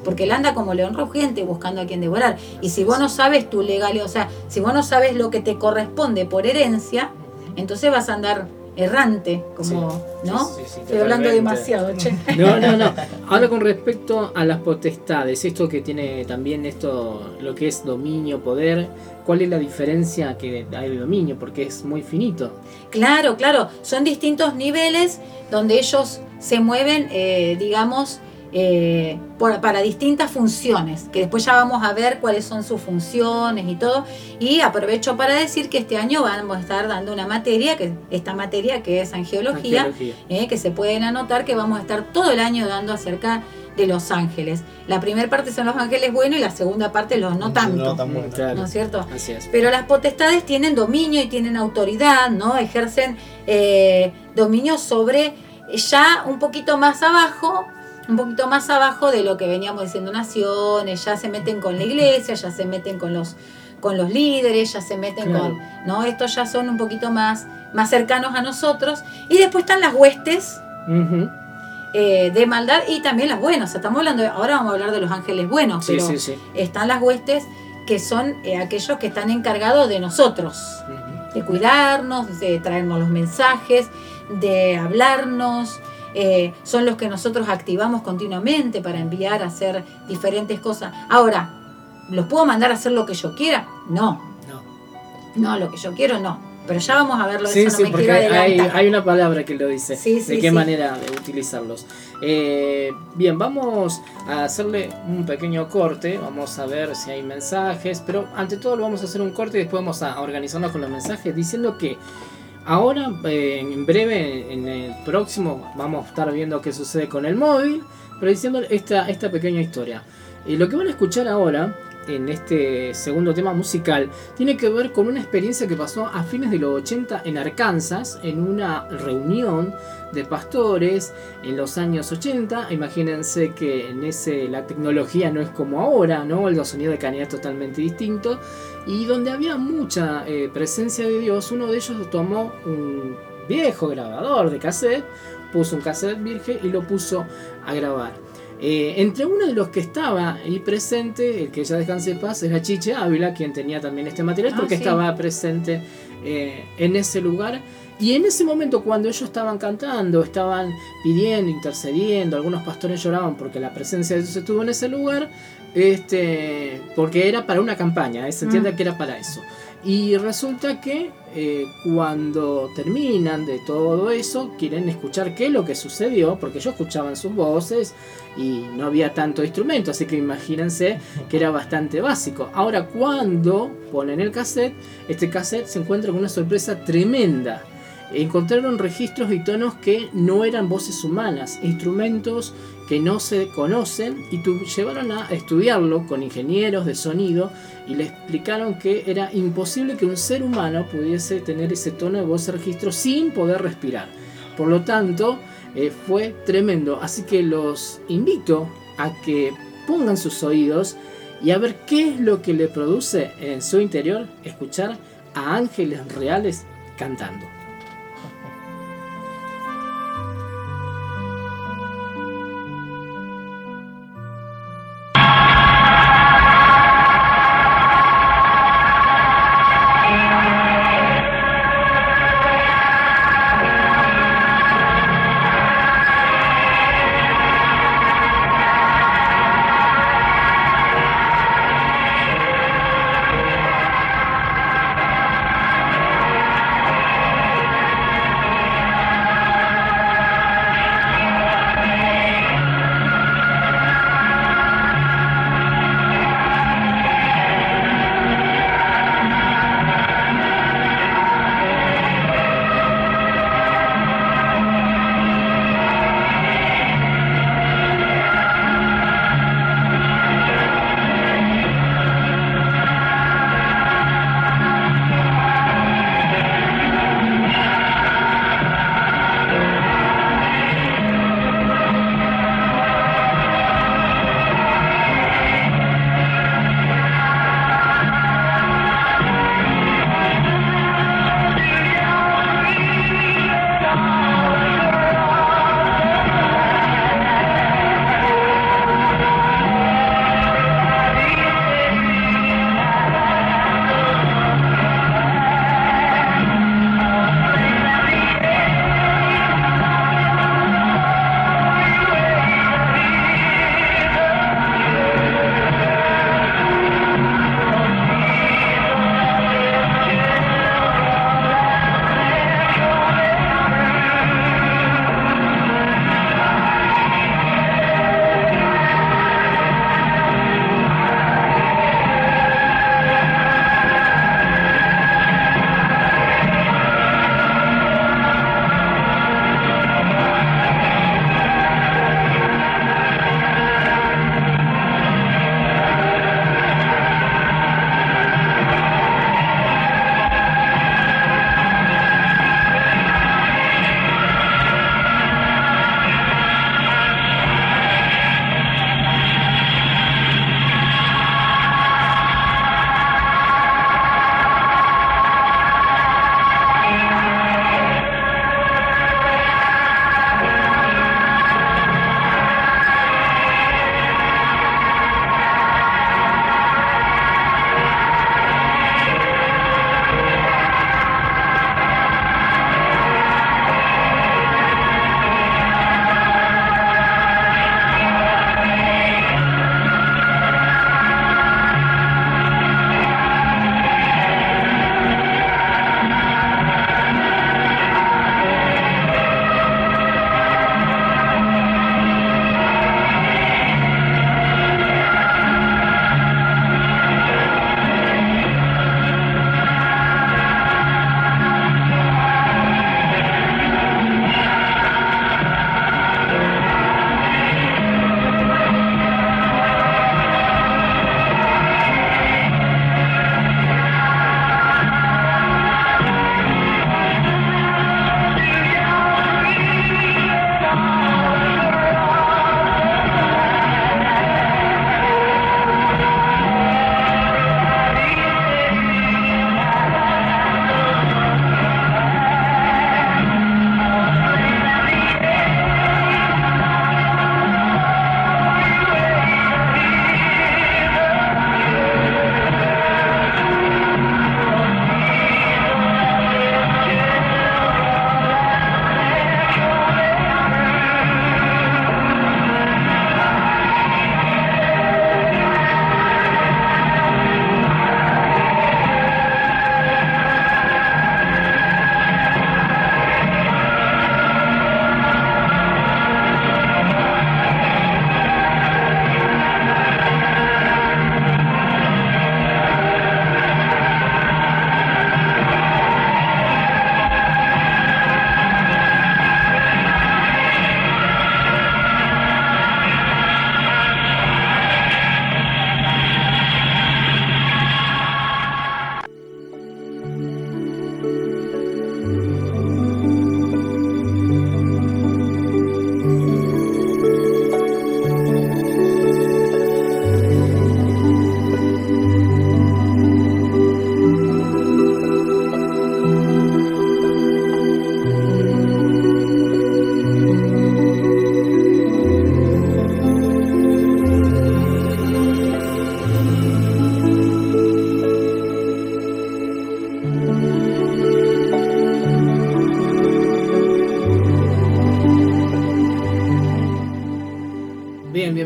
Porque él anda como león rugiente buscando a quien devorar. Y si vos no sabes tu legalidad, o sea, si vos no sabes lo que te corresponde por herencia, entonces vas a andar errante, como, ¿no? sí, sí, Estoy hablando demasiado, che. No, no, no. Ahora con respecto a las potestades, esto que tiene también esto, lo que es dominio, poder, ¿cuál es la diferencia que hay de dominio? Porque es muy finito. Claro, claro, son distintos niveles donde ellos se mueven, eh, digamos, eh, por- para distintas funciones, que después ya vamos a ver cuáles son sus funciones y todo. Y aprovecho para decir que este año vamos a estar dando una materia, que esta materia que es angeología, Angeología. eh, que se pueden anotar que vamos a estar todo el año dando acerca de los ángeles. La primera parte son los ángeles buenos y la segunda parte los no tanto. No tan. Claro. ¿No es cierto? Así es. Pero las potestades tienen dominio y tienen autoridad, ¿no? Ejercen eh, dominio sobre ya un poquito más abajo, un poquito más abajo de lo que veníamos diciendo naciones, ya se meten con la iglesia, ya se meten con los con los líderes, ya se meten Claro. con, ¿no? Estos ya son un poquito más más cercanos a nosotros y después están las huestes eh, de maldad y también las buenas. O sea, estamos hablando, de- ahora vamos a hablar de los ángeles buenos, Sí, pero sí, sí. están las huestes que son eh, aquellos que están encargados de nosotros, de cuidarnos, de traernos los mensajes, de hablarnos. Eh, son los que nosotros activamos continuamente para enviar a hacer diferentes cosas. Ahora, ¿los puedo mandar a hacer lo que yo quiera? No. No, lo que yo quiero no. Pero ya vamos a verlo, Sí, eso no me porque hay, hay una palabra que lo dice. Sí, de sí, qué sí. manera de utilizarlos. Eh, bien, vamos a hacerle un pequeño corte. Vamos a ver si hay mensajes. Pero ante todo lo vamos a hacer un corte y después vamos a organizarnos con los mensajes diciendo que ahora, eh, en breve, en el próximo, vamos a estar viendo qué sucede con el móvil. Pero diciendo esta, esta pequeña historia. Y lo que van a escuchar ahora en este segundo tema musical tiene que ver con una experiencia que pasó a fines de los 80 en Arkansas, en una reunión de pastores en los años 80. Imagínense que en ese la tecnología no es como ahora, ¿no? El sonido de calidad es totalmente distinto. Y donde había mucha eh, presencia de Dios, uno de ellos tomó un viejo grabador de cassette, puso un cassette virgen y lo puso a grabar. Eh, entre uno de los que estaba ahí presente, el que ya descanse en paz, era Chiche Ávila, quien tenía también este material, Ah, porque sí. estaba presente eh, en ese lugar. Y en ese momento, cuando ellos estaban cantando, estaban pidiendo, intercediendo, algunos pastores lloraban porque la presencia de Dios estuvo en ese lugar, este, porque era para una campaña, eh, se entiende Mm. que era para eso. Y resulta que eh, cuando terminan de todo eso, quieren escuchar qué es lo que sucedió, porque ellos escuchaban sus voces y no había tanto instrumento, así que imagínense que era bastante básico. Ahora, cuando ponen el cassette, este cassette se encuentra con una sorpresa tremenda. Encontraron registros y tonos que no eran voces humanas, instrumentos que no se conocen y tu- llevaron a estudiarlo con ingenieros de sonido y le explicaron que era imposible que un ser humano pudiese tener ese tono de voz registro sin poder respirar. Por lo tanto, eh, fue tremendo. Así que los invito a que pongan sus oídos y a ver qué es lo que le produce en su interior escuchar a ángeles reales cantando.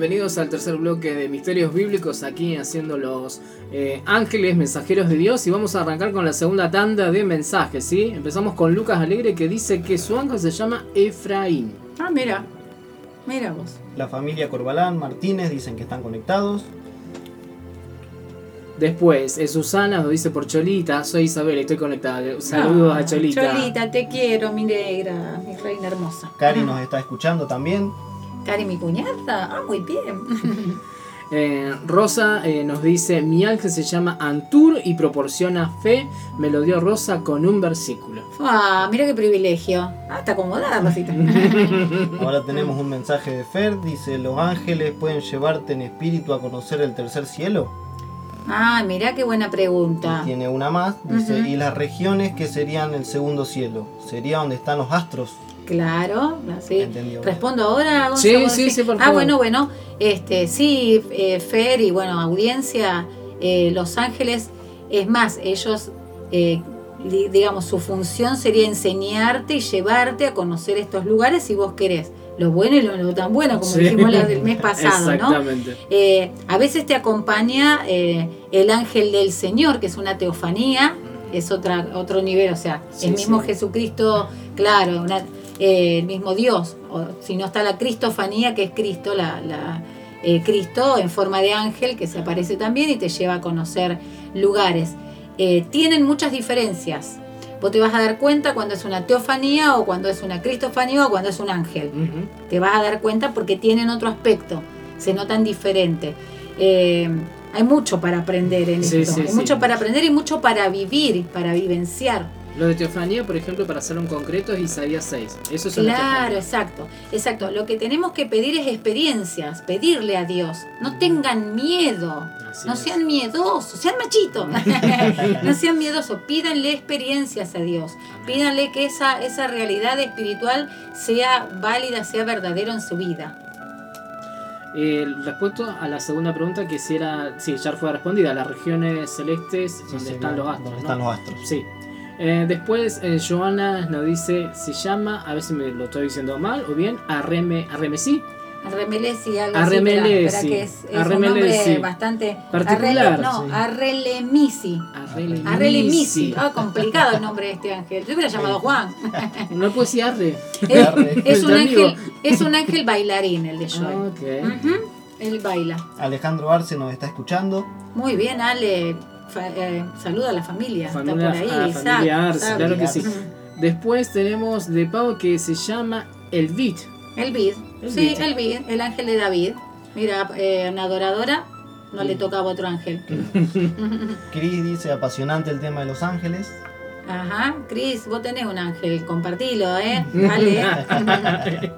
Bienvenidos al tercer bloque de Misterios Bíblicos aquí haciendo los eh, ángeles mensajeros de Dios y vamos a arrancar con la segunda tanda de mensajes, ¿sí? Empezamos con Lucas Alegre que dice que su ángel se llama Efraín. Ah, mira. Mira vos. La familia Corbalán, Martínez dicen que están conectados. Después, eh, Susana nos dice por Cholita, soy Isabel, estoy conectada. Saludos Ah, a Cholita. Cholita, te quiero, mi negra, mi reina hermosa. Cari nos está escuchando también. Cari, mi cuñada. Ah, muy bien. Eh, Rosa eh, nos dice, mi ángel se llama Antur y proporciona fe, me lo dio Rosa con un versículo. Ah, mira qué privilegio. Ah, está acomodada, Rosita. Ahora tenemos un mensaje de Fer. Dice, los ángeles pueden llevarte en espíritu a conocer el tercer cielo. ah, mira qué buena pregunta. Tiene una más. Dice, y las regiones que serían el segundo cielo. Sería donde están los astros. Claro, así. Respondo ahora. Gonza, Sí, sí, sí, por Ah, favor. bueno, bueno. Este, sí, eh, Fer y bueno, audiencia, eh, Los Ángeles, es más, ellos, eh, di- digamos, su función sería enseñarte y llevarte a conocer estos lugares si vos querés. Lo bueno y lo no tan bueno, como Sí. dijimos del mes pasado, ¿no? Exactamente. Eh, a veces te acompaña eh, el ángel del Señor, que es una teofanía, es otra, otro nivel, o sea, Sí, el mismo. Jesucristo, claro, una- eh, el mismo Dios, o si no está la cristofanía, que es Cristo, la, la, eh, Cristo en forma de ángel, que se aparece también y te lleva a conocer lugares. Eh, tienen muchas diferencias. Vos te vas a dar cuenta cuando es una teofanía o cuando es una cristofanía o cuando es un ángel te vas a dar cuenta porque tienen otro aspecto, se notan diferente. Eh, hay mucho para aprender en Sí, esto, sí, hay sí. mucho para aprender y mucho para vivir, para vivenciar. Lo de teofanía, por ejemplo, para hacerlo en concreto es Isaías 6. Eso es Claro, exacto, exacto. Lo que tenemos que pedir es experiencias, pedirle a Dios. No tengan miedo, Así no es. sean miedosos, sean machitos, no sean miedosos, pídanle experiencias a Dios, pídanle que esa, esa realidad espiritual sea válida, sea verdadero en su vida. Eh, respecto a la segunda pregunta, que si era. Sí, ya fue respondida. Las regiones celestes donde sí, están los donde astros. ¿no? están los astros. Sí. Eh, después, eh, Joana nos dice: se llama, a ver si me lo estoy diciendo mal o bien, Arreme, Arremesí. Arremelesi, algo Arremelesi. así. que es, es un nombre bastante Particular, Arrele- no, sí. Arrelemisi. Arrelemisi. Arrelemisi. Ah, complicado el nombre de este ángel. Yo hubiera llamado Juan. No puedo decir Arre. es, un amigo. ángel, es un ángel bailarín el de Joel. Ah, ok. Ujú, Él baila. Alejandro Arce nos está escuchando. Muy bien, Ale. Fa- eh, saluda a la familia. Familia, Está por ahí. a Isaac, familia Arce, claro que sí. Después tenemos de Pau que se llama El Beat. El. El Sí, Bid. el ángel de David. Mira, eh, una adoradora no le tocaba otro ángel. Cris dice, apasionante el tema de los ángeles. Ajá, Cris, vos tenés un ángel, compartilo, ¿eh? Dale.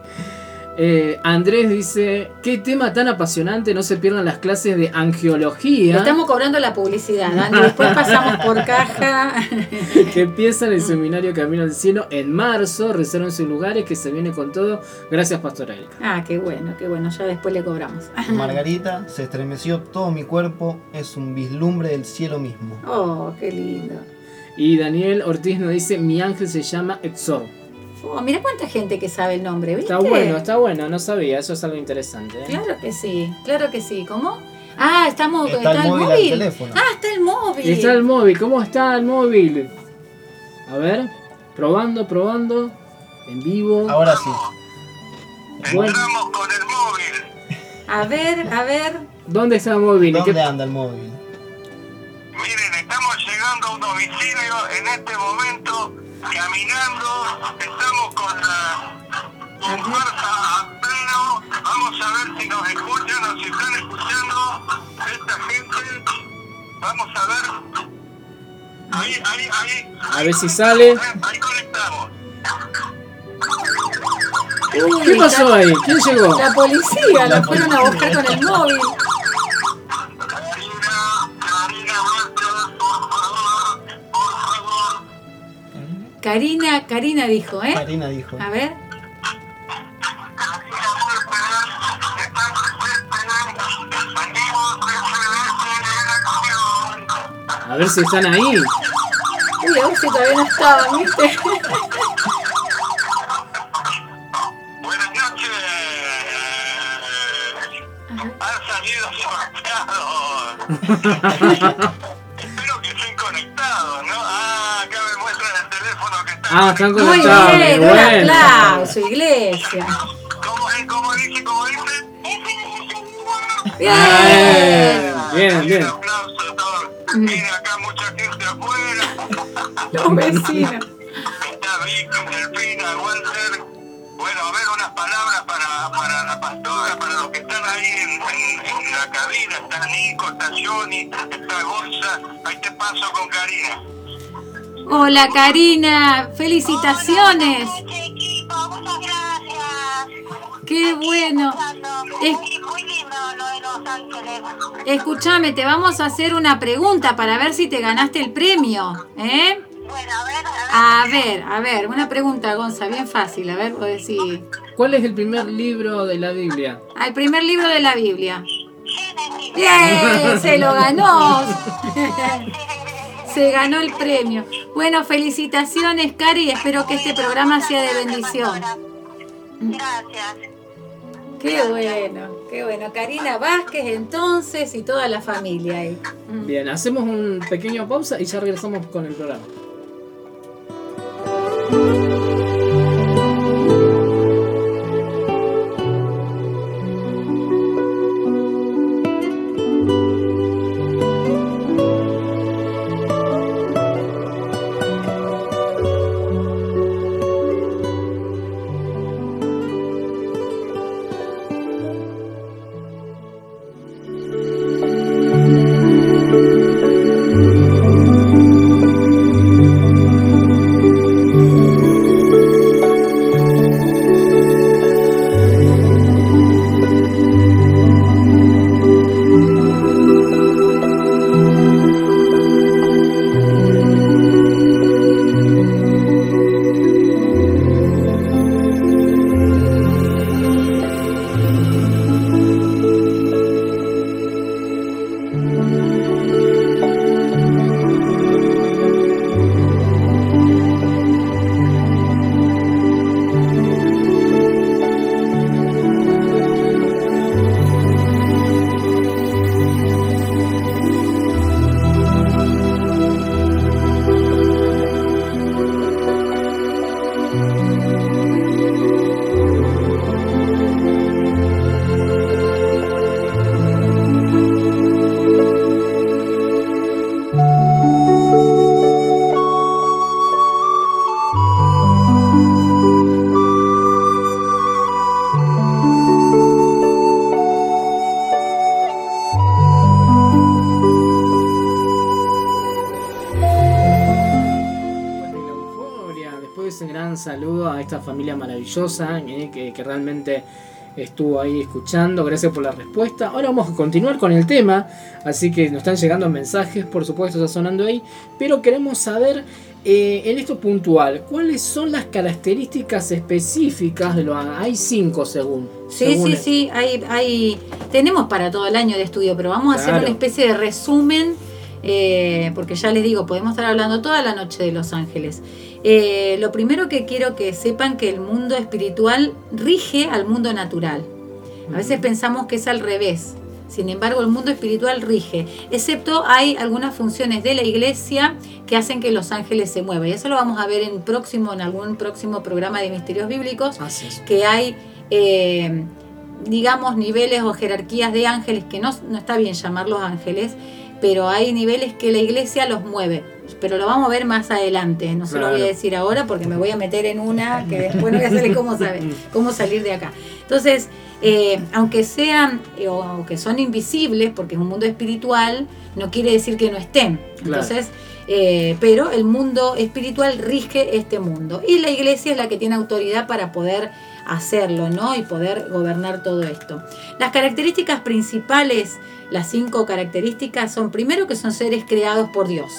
Eh, Andrés dice, qué tema tan apasionante, no se pierdan las clases de angiología Estamos cobrando la publicidad, Dani. Después pasamos por caja. que empiezan el seminario Camino al Cielo en marzo, reserven sus lugares que se viene con todo. Gracias, Pastora Erika. Ah, qué bueno, qué bueno. Ya después le cobramos. Margarita, se estremeció todo mi cuerpo, es un vislumbre del cielo mismo. Oh, qué lindo. Y Daniel Ortiz nos dice, mi ángel se llama Exor. Oh, mira cuánta gente que sabe el nombre, ¿viste? Está bueno, está bueno, no sabía, eso es algo interesante. ¿eh? Claro que sí, claro que sí. ¿Cómo? Ah, estamos, Está el móvil teléfono. Ah, está el móvil. Está el móvil, ¿cómo está el móvil? A ver, probando, probando, en vivo. Ahora sí. Bueno, Entramos con el móvil. A ver, a ver. ¿Dónde está el móvil? ¿En ¿Dónde qué- anda el móvil? Miren, estamos llegando a un domicilio en este momento, caminando, estamos con la con fuerza a pleno. Vamos a ver si nos escuchan o si están escuchando esta gente. Vamos a ver. Ahí, ahí, ahí. A ver si sale. Ahí conectamos. Uy, ¿Qué pasó la- ahí? ¿Quién llegó? La policía, la fueron a buscar con el móvil. Karina, Karina dijo, ¿eh? Karina dijo. A ver. A ver si están ahí. Uy, a ver si todavía no estaban, ¿viste? Buenas noches. Ah, están Muy conectados. bien, un bueno. aplauso, iglesia. Eh, Bien, bien. Los vecinos. Bueno, a ver, unas palabras para, para la pastora, para los que están ahí en, en- en la cabina. Está Nico, está Johnny, está Gonza. Ahí te paso con Karina. Hola Karina, felicitaciones. Qué bueno. Es- Escúchame, te vamos a hacer una pregunta para ver si te ganaste el premio, ¿eh? a ver, a ver, una pregunta, Gonza, bien fácil, a ver, vos decís. ¿Cuál es el primer libro de la Biblia? Al primer libro de la Biblia. ¡Bien! Se lo ganó. Se ganó el premio. Bueno, felicitaciones, Cari. Espero que este programa sea de bendición. Gracias. Qué bueno, qué bueno. Karina Vázquez, entonces, y toda la familia ahí. Bien, hacemos un pequeño pausa y ya regresamos con el programa. Maravillosa eh, que, que realmente estuvo ahí escuchando. Gracias por la respuesta. Ahora vamos a continuar con el tema. Así que nos están llegando mensajes, por supuesto, está sonando ahí. Pero queremos saber eh, en esto puntual, ¿cuáles son las características específicas de los... Hay cinco según. Sí, según sí, el- sí, hay, hay, tenemos para todo el año de estudio, pero vamos a hacer una especie de resumen, eh, porque ya les digo, podemos estar hablando toda la noche de Los Ángeles. Eh, lo primero que quiero que sepan que el mundo espiritual rige al mundo natural. A veces pensamos que es al revés. Sin embargo, el mundo espiritual rige, excepto hay algunas funciones de la iglesia que hacen que los ángeles se muevan. Y eso lo vamos a ver en próximo, en algún próximo programa de misterios bíblicos, es. que hay, eh, digamos, niveles o jerarquías de ángeles, que no, no está bien llamarlos ángeles, pero hay niveles que la iglesia los mueve. Pero lo vamos a ver más adelante, no se lo voy a decir ahora porque me voy a meter en una que después no voy a saber cómo, saber, cómo salir de acá. Entonces, eh, aunque sean eh, o aunque son invisibles, porque es un mundo espiritual, no quiere decir que no estén. Claro. Entonces, eh, pero el mundo espiritual rige este mundo y la iglesia es la que tiene autoridad para poder hacerlo, ¿no? Y poder gobernar todo esto. Las características principales, las cinco características son primero que son seres creados por Dios.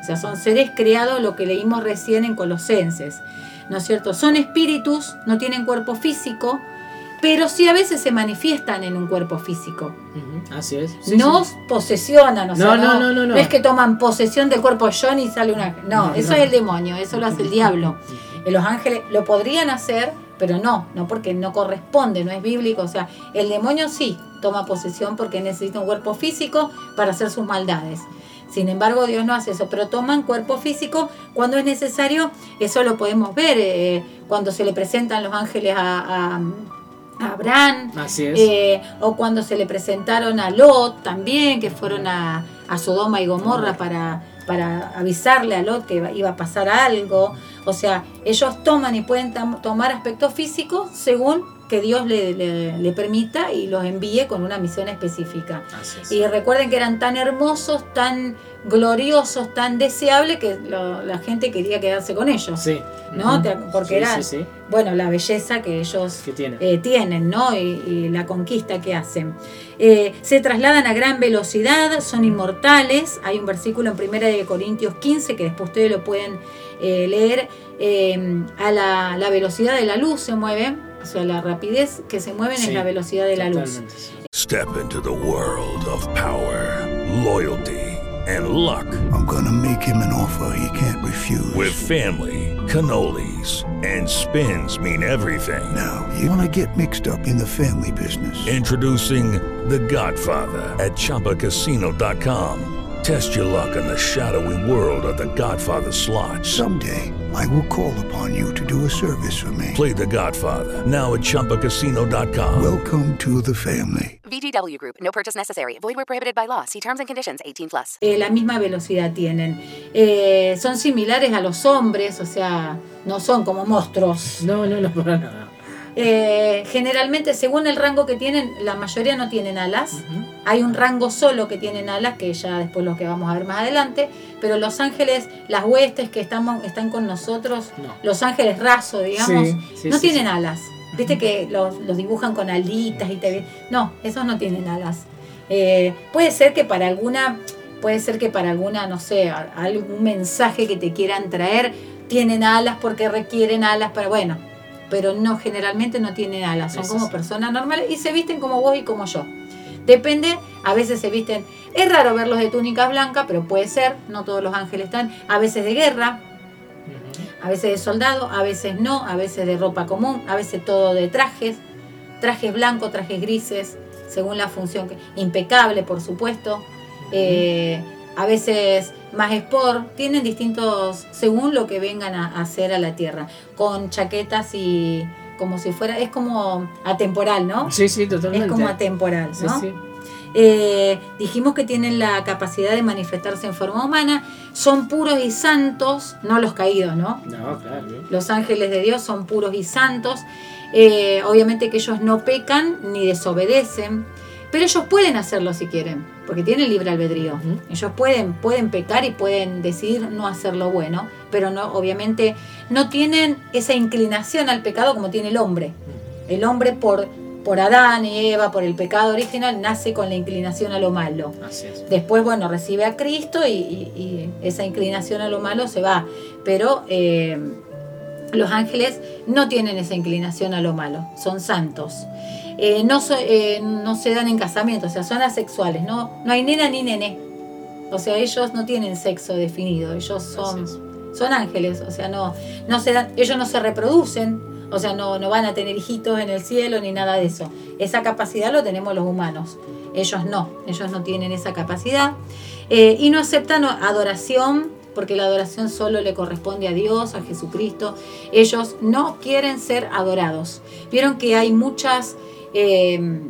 O sea, son seres creados, lo que leímos recién en Colosenses, ¿no es cierto? Son espíritus, no tienen cuerpo físico, pero sí a veces se manifiestan en un cuerpo físico. Así es. Sí, no sí. posesionan, o sea, No, no, no, no, no. es que toman posesión del cuerpo de Johnny y sale una... No, No, eso es el demonio, eso lo hace el diablo. Eh, Los ángeles lo podrían hacer, pero no, no porque no corresponde, no es bíblico. O sea, el demonio sí toma posesión porque necesita un cuerpo físico para hacer sus maldades. Sin embargo, Dios no hace eso, pero toman cuerpo físico cuando es necesario. Eso lo podemos ver eh, cuando se le presentan los ángeles a, Abraham, Así es. eh, o cuando se le presentaron a Lot también, que fueron a, a Sodoma y Gomorra para, para avisarle a Lot que iba, a pasar algo. O sea, ellos toman y pueden tomar aspectos físicos según que Dios le, le- le permita y los envíe con una misión específica. Es. Y recuerden que eran tan hermosos, tan gloriosos, tan deseables que lo- la gente quería quedarse con ellos. Sí. ¿no? Porque Sí, era, sí, bueno, la belleza que ellos Que tienen. eh, tienen, ¿no? Y, y la conquista que hacen. Eh, se trasladan a gran velocidad, son inmortales. Hay un versículo en 1 de Corintios 15 que después ustedes lo pueden eh, leer. a la, la velocidad de la luz se mueven, o sea, la rapidez que se mueven Sí, es la velocidad de la luz. Step into the world of power, loyalty, and luck. I'm gonna make him an offer he can't refuse. With family, cannolis, and spins mean everything. Now, you wanna get mixed up in the family business. Introducing The Godfather at ChumbaCasino.com. Test your luck in the shadowy world of The Godfather slot. Someday, I will call upon you to do a service for me. Play The Godfather now at ChumbaCasino.com. Welcome to the family. VGW Group. No purchase necessary. Void where prohibited by law. See terms and conditions. 18 plus. Eh, la misma velocidad tienen. Eh, son similares a los hombres, o sea, no son como monstruos. No, no, no, para nada. Eh, generalmente, según el rango que tienen, la mayoría no tienen alas. Hay un rango solo que tienen alas, que ya después lo que vamos a ver más adelante. Pero los ángeles, las huestes que estamos, están con nosotros, No. los ángeles rasos, digamos, Sí, sí, no sí, tienen alas. Viste que los, los dibujan con alitas y te No, esos no tienen alas. Eh, puede ser que para alguna, puede ser que para alguna, no sé, algún mensaje que te quieran traer, tienen alas porque requieren alas para, bueno, pero no, generalmente no tienen alas, son Eso como sí. personas normales y se visten como vos y como yo. Depende, a veces se visten, es raro verlos de túnicas blancas, pero puede ser, no todos los ángeles están, a veces de guerra, a veces de soldado, a veces no, a veces de ropa común, a veces todo de trajes, trajes blancos, trajes grises, según la función, impecable por supuesto, eh, a veces más sport, tienen distintos, según lo que vengan a, a hacer a la tierra, con chaquetas y como si fuera, es como atemporal, ¿no? Sí, sí, totalmente. Es como atemporal, Sí, ¿no? sí. Eh, dijimos que tienen la capacidad de manifestarse en forma humana, son puros y santos, no los caídos, ¿no? No, claro. Los ángeles de Dios son puros y santos. Eh, obviamente que ellos no pecan ni desobedecen, pero ellos pueden hacerlo si quieren, porque tienen libre albedrío. Ellos pueden, pueden pecar y pueden decidir no hacer lo bueno, pero no, obviamente no tienen esa inclinación al pecado como tiene el hombre. El hombre por, por Adán y Eva, por el pecado original, nace con la inclinación a lo malo. Así es. Después, bueno, recibe a Cristo y, y- y esa inclinación a lo malo se va. Pero eh, los ángeles no tienen esa inclinación a lo malo, son santos. Eh, no, so- eh, no se dan en casamiento, o sea, son asexuales, no, no hay nena ni nene. O sea, ellos no tienen sexo definido, ellos son, son ángeles, o sea, no, no se dan, ellos no se reproducen, o sea, no, no van a tener hijitos en el cielo ni nada de eso. Esa capacidad lo tenemos los humanos, ellos no, ellos no tienen esa capacidad. Eh, y no aceptan adoración, porque la adoración solo le corresponde a Dios, a Jesucristo. Ellos no quieren ser adorados. Vieron que hay muchas, eh,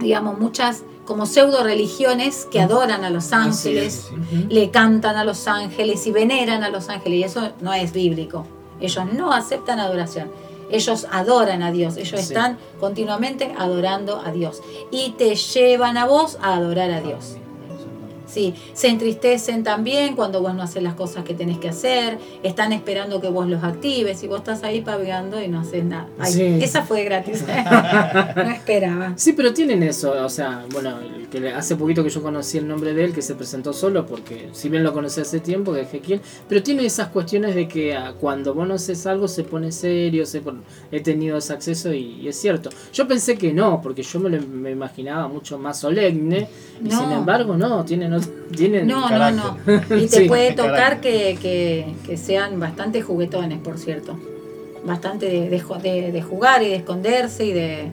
digamos, muchas como pseudo religiones que adoran a los ángeles, es. le cantan a los ángeles y veneran a los ángeles. Y eso no es bíblico. Ellos no aceptan adoración. Ellos adoran a Dios. Ellos están continuamente adorando a Dios. Y te llevan a vos a adorar a Dios. Sí, se entristecen también cuando vos no haces las cosas que tenés que hacer, están esperando que vos los actives y vos estás ahí pavegando y no haces nada. Ay, Sí. Esa fue gratis. no esperaba. Sí, pero tienen eso, o sea, bueno, el que hace poquito que yo conocí el nombre de él, que se presentó solo, porque si bien lo conocí hace tiempo, de Ezequiel, pero tiene esas cuestiones de que ah, cuando vos no haces algo se pone serio, se pone- he tenido ese acceso y, y es cierto. Yo pensé que no, porque yo me lo me imaginaba mucho más solemne, y No. sin embargo no, tienen, ot- tienen No, no, no. Y te Sí. puede tocar que, que- que sean bastante juguetones, por cierto. bastante de, de de- jugar y de esconderse y de...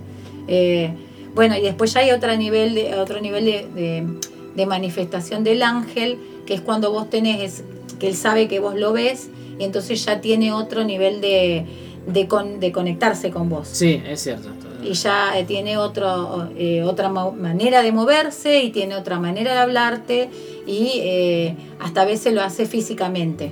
eh, bueno, y después ya hay otro nivel de, otro nivel de- de manifestación del ángel, que es cuando vos tenés, es- que él sabe que vos lo ves, y entonces ya tiene otro nivel de, de, con- de conectarse con vos. Sí, es cierto. Y ya eh, tiene otro, eh, otra manera de moverse y tiene otra manera de hablarte y eh, hasta a veces lo hace físicamente.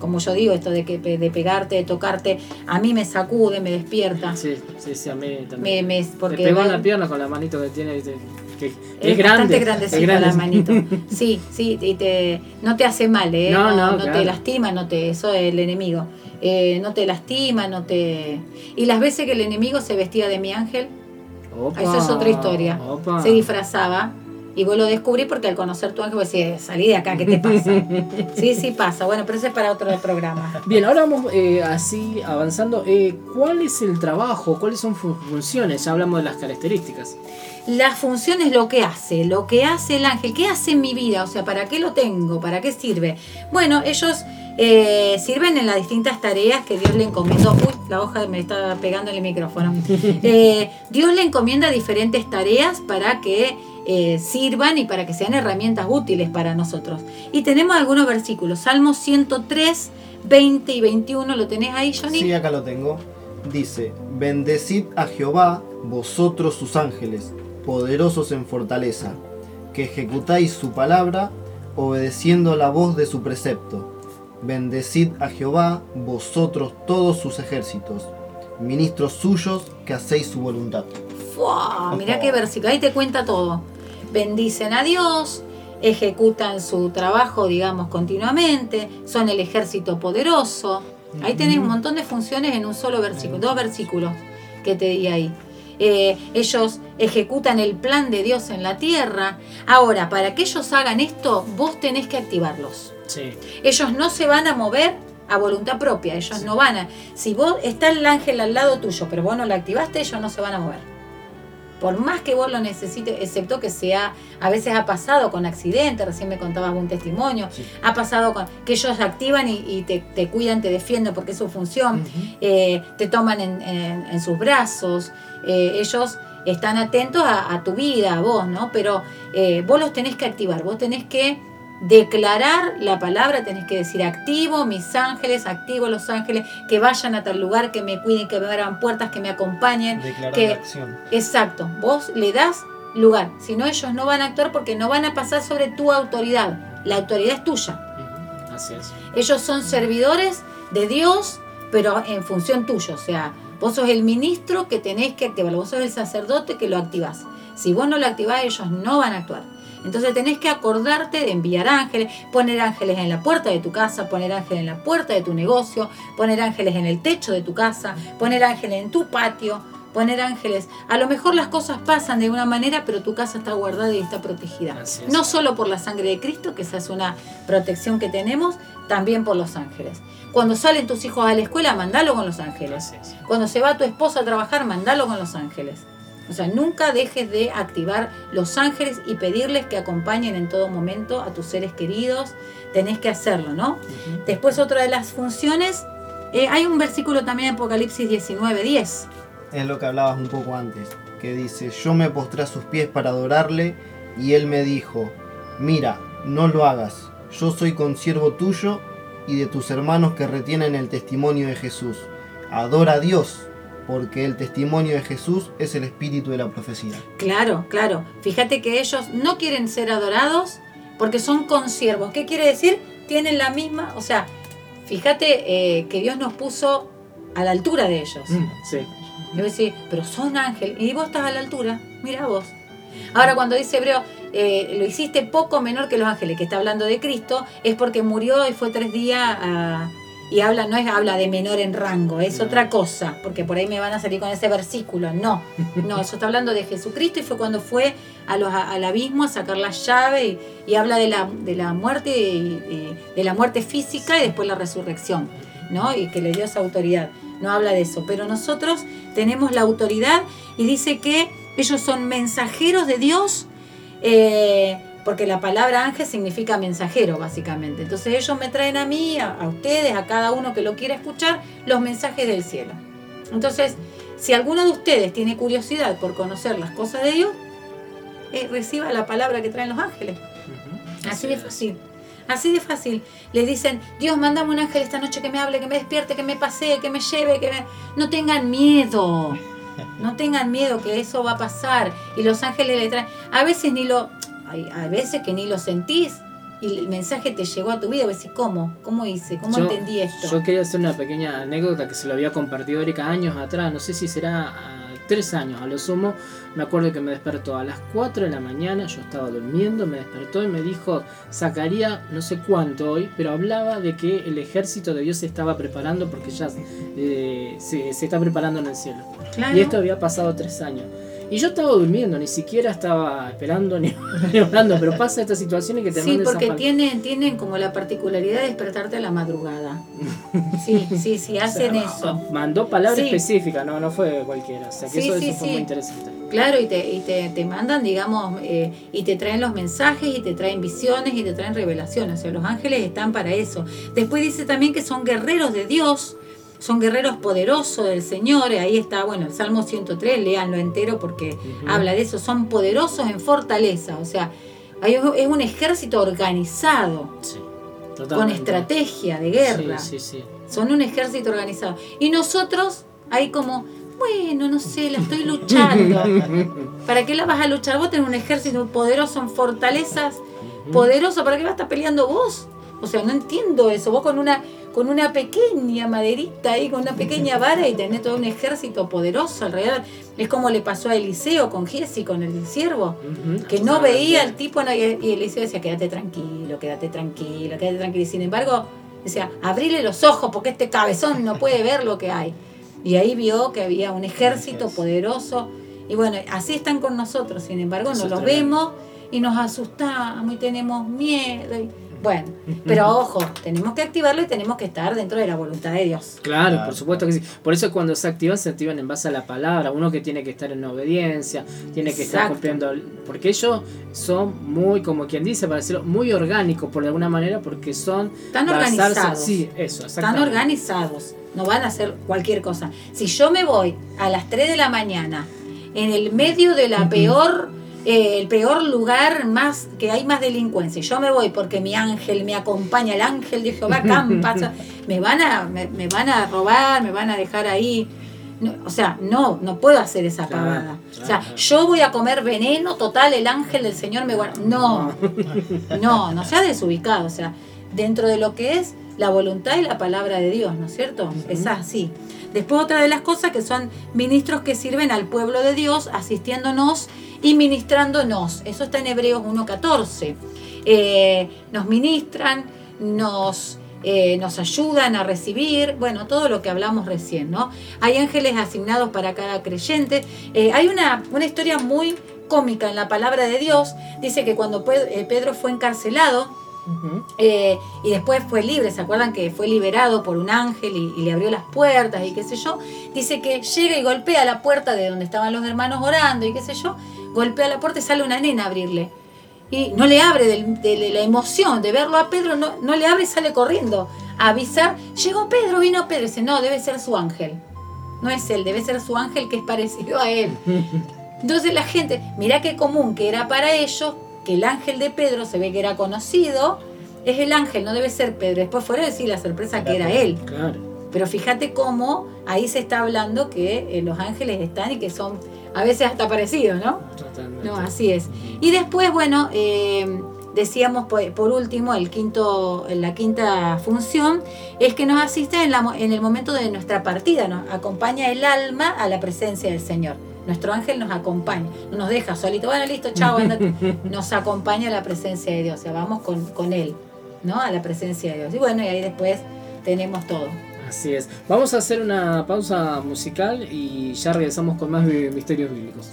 Como yo digo, esto de, que, de pegarte, de tocarte, a mí me sacude, me despierta. Sí, sí, sí, a mí Me, también. me- Porque porque pegó en la pierna con la manito que tiene, ¿viste? Que, que es, es, grande. bastante es grandecito grande. la manito. Sí, sí, y te, no te hace mal, ¿eh? No, no, te claro. lastima, no te, eso es el enemigo. Eh, no te lastima, no te... Y las veces que el enemigo se vestía de mi ángel, Opa, eso es otra historia. opa. Se disfrazaba y vos lo descubrí porque al conocer tu ángel vos decís, salí de acá, ¿qué te pasa? sí, sí pasa. Bueno, pero eso es para otro programa. Bien, ahora vamos eh, así avanzando. Eh, ¿Cuál es el trabajo? ¿Cuáles son sus funciones? Ya hablamos de las características. La función es lo que hace, lo que hace el ángel. ¿Qué hace en mi vida? O sea, ¿para qué lo tengo? ¿Para qué sirve? Bueno, ellos eh, sirven en las distintas tareas que Dios le encomendó. Uy, la hoja me está pegando en el micrófono. Eh, Dios le encomienda diferentes tareas para que eh, sirvan y para que sean herramientas útiles para nosotros. Y tenemos algunos versículos. Salmo 103, 20 y 21. ¿Lo tenés ahí, Johnny? Sí, acá lo tengo. Dice, bendecid a Jehová, vosotros sus ángeles, poderosos en fortaleza, que ejecutáis su palabra, obedeciendo la voz de su precepto. Bendecid a Jehová, vosotros todos sus ejércitos, ministros suyos que hacéis su voluntad. ¡Fua! Mirá qué versículo, ahí te cuenta todo. Bendicen a Dios, ejecutan su trabajo, digamos, continuamente, son el ejército poderoso. Ahí tenés un montón de funciones en un solo versículo, dos versículos que te di ahí. Eh, ellos ejecutan el plan de Dios en la tierra. Ahora, para que ellos hagan esto, vos tenés que activarlos. Sí. Ellos no se van a mover a voluntad propia, ellos no van a... Si vos está el ángel al lado tuyo, pero vos no lo activaste, ellos no se van a mover. Por más que vos lo necesites, excepto que sea, a veces ha pasado con accidentes, recién me contabas un testimonio, ha pasado con que ellos activan y, y te, te cuidan, te defienden porque es su función, eh, te toman en, en- en sus brazos, eh, ellos están atentos a, a tu vida, a vos, ¿no? Pero eh, vos los tenés que activar, vos tenés que declarar la palabra, tenés que decir activo mis ángeles, activo los ángeles, que vayan a tal lugar, que me cuiden, que me abran puertas, que me acompañen. Declarar que, la acción. Exacto, vos le das lugar, si no ellos no van a actuar porque no van a pasar sobre tu autoridad, la autoridad es tuya. Así es. Ellos son servidores de Dios, pero en función tuya. O sea, vos sos el ministro que tenés que activarlo, vos sos el sacerdote que lo activás. Si vos no lo activás, ellos no van a actuar. Entonces tenés que acordarte de enviar ángeles, poner ángeles en la puerta de tu casa, poner ángeles en la puerta de tu negocio, poner ángeles en el techo de tu casa, poner ángeles en tu patio, poner ángeles. A lo mejor las cosas pasan de una manera, pero tu casa está guardada y está protegida. Es. No solo por la sangre de Cristo, que esa es una protección que tenemos, también por los ángeles. Cuando salen tus hijos a la escuela, mandalo con los ángeles. Cuando se va tu esposa a trabajar, mandalo con los ángeles. O sea, nunca dejes de activar los ángeles y pedirles que acompañen en todo momento a tus seres queridos. Tenés que hacerlo, ¿no? Después otra de las funciones, eh, hay un versículo también en Apocalipsis 19, 10. Es lo que hablabas un poco antes, que dice, yo me postré a sus pies para adorarle y él me dijo, mira, no lo hagas, yo soy consiervo tuyo y de tus hermanos que retienen el testimonio de Jesús. Adora a Dios, porque el testimonio de Jesús es el espíritu de la profecía. Claro, claro. Fíjate que ellos no quieren ser adorados porque son consiervos. ¿Qué quiere decir? Tienen la misma, o sea, fíjate eh, que Dios nos puso a la altura de ellos. Sí. Y vos decís, pero son ángeles. Y vos estás a la altura. Mira vos. Ahora cuando dice Hebreo, eh, lo hiciste poco menor que los ángeles, que está hablando de Cristo, es porque murió y fue tres días a- y habla, no es habla de menor en rango, es otra cosa, porque por ahí me van a salir con ese versículo. No, no, eso está hablando de Jesucristo y fue cuando fue a los, al abismo a sacar la llave y, y habla de la, de la muerte y, y de la muerte física y después la resurrección, ¿no? Y que le dio esa autoridad. No habla de eso, pero nosotros tenemos la autoridad y dice que ellos son mensajeros de Dios eh, porque la palabra ángel significa mensajero, básicamente. Entonces ellos me traen a mí, a, a ustedes, a cada uno que lo quiera escuchar, los mensajes del cielo. Entonces, si alguno de ustedes tiene curiosidad por conocer las cosas de Dios, eh, reciba la palabra que traen los ángeles. Así de fácil. Así de fácil. Les dicen, Dios, mándame un ángel esta noche que me hable, que me despierte, que me pasee, que me lleve, que me... No tengan miedo. No tengan miedo que eso va a pasar. Y los ángeles le traen... A veces ni lo... Hay, a veces que ni lo sentís y el mensaje te llegó a tu vida. Decís, ¿cómo? ¿Cómo hice? ¿Cómo Yo- entendí esto? Yo quería hacer una pequeña anécdota que se lo había compartido Erika años atrás, no sé si será ah, tres años a lo sumo. Me acuerdo que me despertó a las 4 de la mañana, yo estaba durmiendo, me despertó y me dijo, sacaría no sé cuánto hoy, pero hablaba de que el ejército de Dios se estaba preparando porque ya eh, se, se está preparando en el cielo. Claro. Y esto había pasado tres años. Y yo estaba durmiendo, ni siquiera estaba esperando ni, ni hablando, pero pasa estas situaciones que te Sí, porque tienen, tienen como la particularidad de despertarte a la madrugada. Sí, sí, sí, hacen eso. Mandó palabras Sí. específicas, no, no fue cualquiera. O sea que Sí, eso, sí, eso fue sí. muy interesante. Claro, y te, y te, te mandan, digamos, eh, y te traen los mensajes, y te traen visiones, y te traen revelaciones. O sea, los ángeles están para eso. Después dice también que son guerreros de Dios, son guerreros poderosos del Señor. y Ahí está, bueno, el Salmo 103, léanlo entero porque habla de eso. Son poderosos en fortaleza. O sea, hay es un ejército organizado, con Totalmente. estrategia de guerra. Sí, sí, sí. Son un ejército organizado. Y nosotros, ahí como, bueno, no sé, la estoy luchando. ¿Para qué la vas a luchar? Vos tenés un ejército poderoso en fortalezas, poderoso, ¿para qué vas a estar peleando vos? O sea, no entiendo eso. Vos con una, con una pequeña maderita ahí, con una pequeña vara y tenés todo un ejército poderoso alrededor. Es como le pasó a Eliseo con Giesi, con el siervo, que no veía al tipo no, y y Eliseo decía, quédate tranquilo, quédate tranquilo, quédate tranquilo. Y sin embargo, decía, abrile los ojos porque este cabezón no puede ver lo que hay. Y ahí vio que había un ejército poderoso. Y bueno, así están con nosotros. Sin embargo, Eso nos es los tremendo. vemos y nos asustamos y tenemos miedo. y- bueno, pero ojo, tenemos que activarlo y tenemos que estar dentro de la voluntad de Dios. Claro, por supuesto que sí. Por eso cuando se activan, se activan en base a la palabra. Uno que tiene que estar en obediencia, tiene que estar cumpliendo. Porque ellos son muy, como quien dice, para decirlo, muy orgánicos por alguna manera, porque son. Están basarse- organizados. Sí, eso, Están organizados, no van a hacer cualquier cosa. Si yo me voy a las 3 de la mañana en el medio de la peor, eh, el peor lugar más que hay más delincuencia, yo me voy porque mi ángel me acompaña, el ángel de Jehová campa, me van a, me, me van a robar, me van a dejar ahí. No, o sea, no, no puedo hacer esa pavada. O sea, yo voy a comer veneno, total, el ángel del Señor me guarda. No, no, no sea desubicado. O sea, dentro de lo que es la voluntad y la palabra de Dios, ¿no es cierto? Es así. Después otra de las cosas que son ministros que sirven al pueblo de Dios, asistiéndonos y ministrándonos. Eso está en Hebreos 1.14. Eh, nos ministran, nos, eh, nos ayudan a recibir, bueno, todo lo que hablamos recién, ¿no? Hay ángeles asignados para cada creyente. Eh, hay una, una historia muy cómica en la palabra de Dios. Dice que cuando Pe- Pedro fue encarcelado, eh, y después fue libre, ¿se acuerdan que fue liberado por un ángel y, y le abrió las puertas y qué sé yo? Dice que llega y golpea la puerta de donde estaban los hermanos orando y qué sé yo, golpea la puerta y sale una nena a abrirle. Y no le abre del- de, la emoción de verlo a Pedro, no, no le abre y sale corriendo a avisar, llegó Pedro, vino Pedro, dice, no, debe ser su ángel. No es él, debe ser su ángel que es parecido a él. Entonces la gente, mirá qué común que era para ellos, que el ángel de Pedro se ve que era conocido, es el ángel, no debe ser Pedro. Después fuera decir la sorpresa que era él. Claro. Pero fíjate cómo ahí se está hablando que eh, los ángeles están y que son a veces hasta parecidos, ¿no? Totalmente. No, así es. Y después, bueno, eh, decíamos por, por último, el quinto, la quinta función es que nos asiste en, la en el momento de nuestra partida, nos acompaña el alma a la presencia del Señor. Nuestro ángel nos acompaña, no nos deja solito, bueno, listo, chao, andate. Nos acompaña a la presencia de Dios, o sea, vamos con, con Él, ¿no? A la presencia de Dios. Y bueno, y ahí después tenemos todo. Así es. Vamos a hacer una pausa musical y ya regresamos con más mi- misterios bíblicos.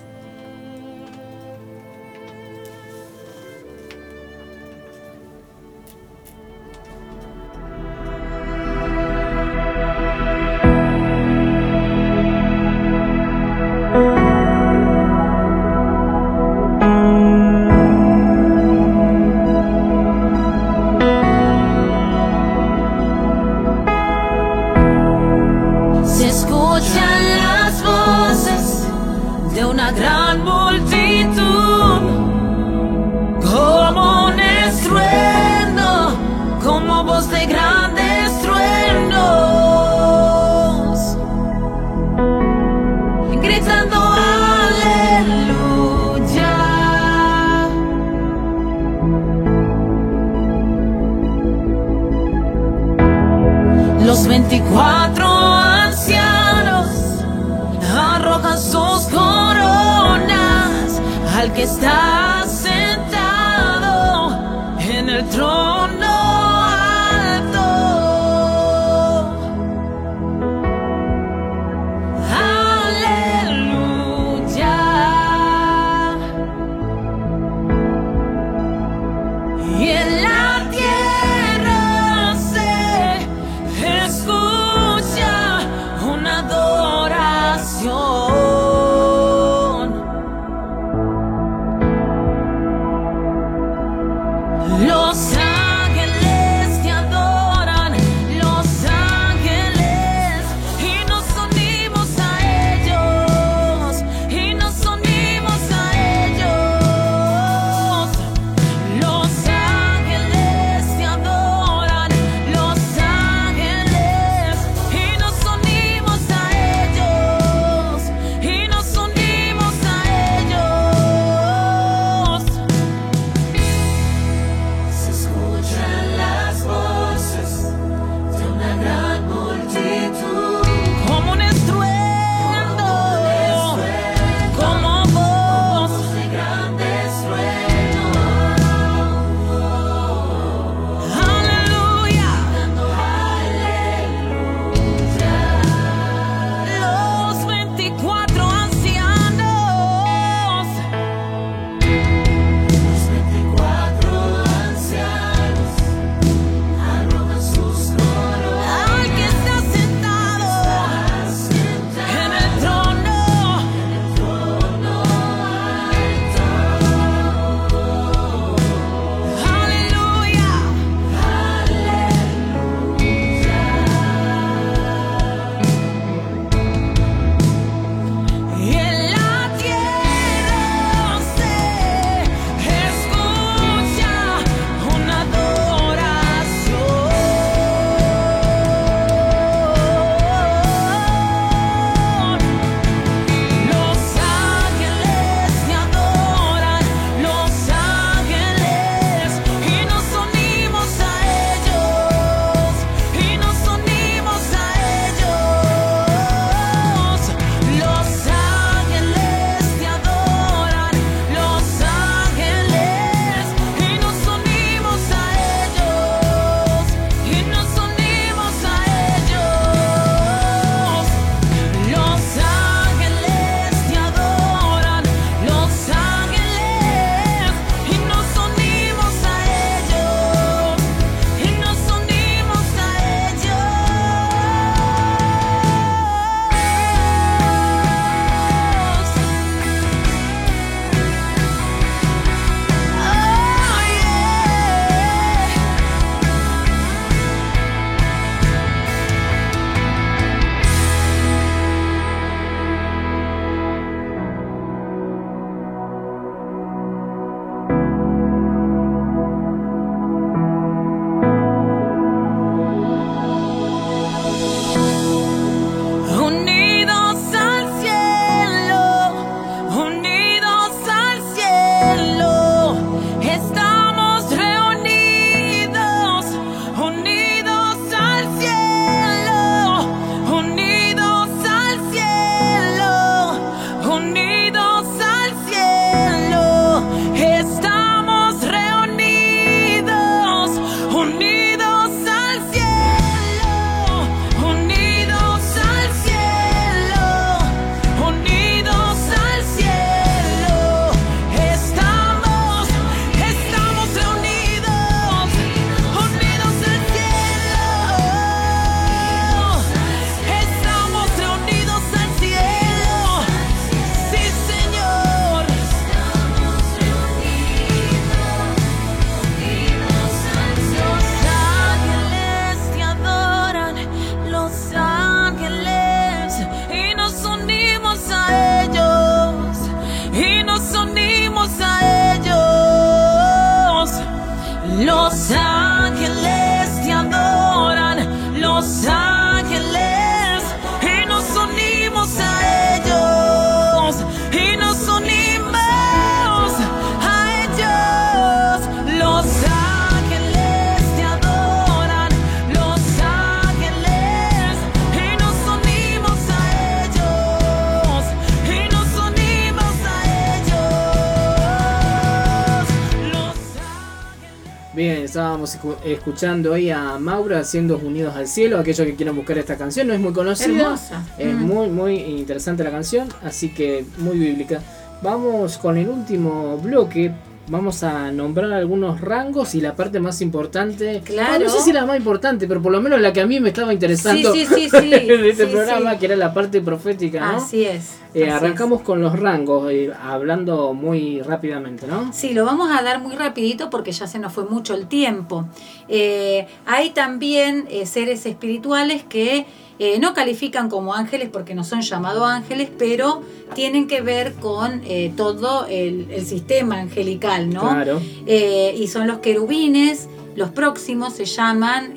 Escuchando ahí a Maura haciendo Unidos al Cielo. Aquellos que quieran buscar esta canción, no es muy conocida. Hermosa. Es Mm. muy, muy interesante la canción, así que muy bíblica. Vamos con el último bloque. Vamos a nombrar algunos rangos y la parte más importante. Claro. No sé si la más importante, pero por lo menos la que a mí me estaba interesando Sí, sí, sí, sí. de este programa, que era la parte profética, ¿no? Así es. Eh, así arrancamos con los rangos, eh, hablando muy rápidamente, ¿no? Sí, lo vamos a dar muy rapidito porque ya se nos fue mucho el tiempo. Eh, hay también seres espirituales que eh, no califican como ángeles porque no son llamados ángeles, pero tienen que ver con eh, todo el, el sistema angelical, ¿no? Claro. Eh, y son los querubines. Los próximos se llaman,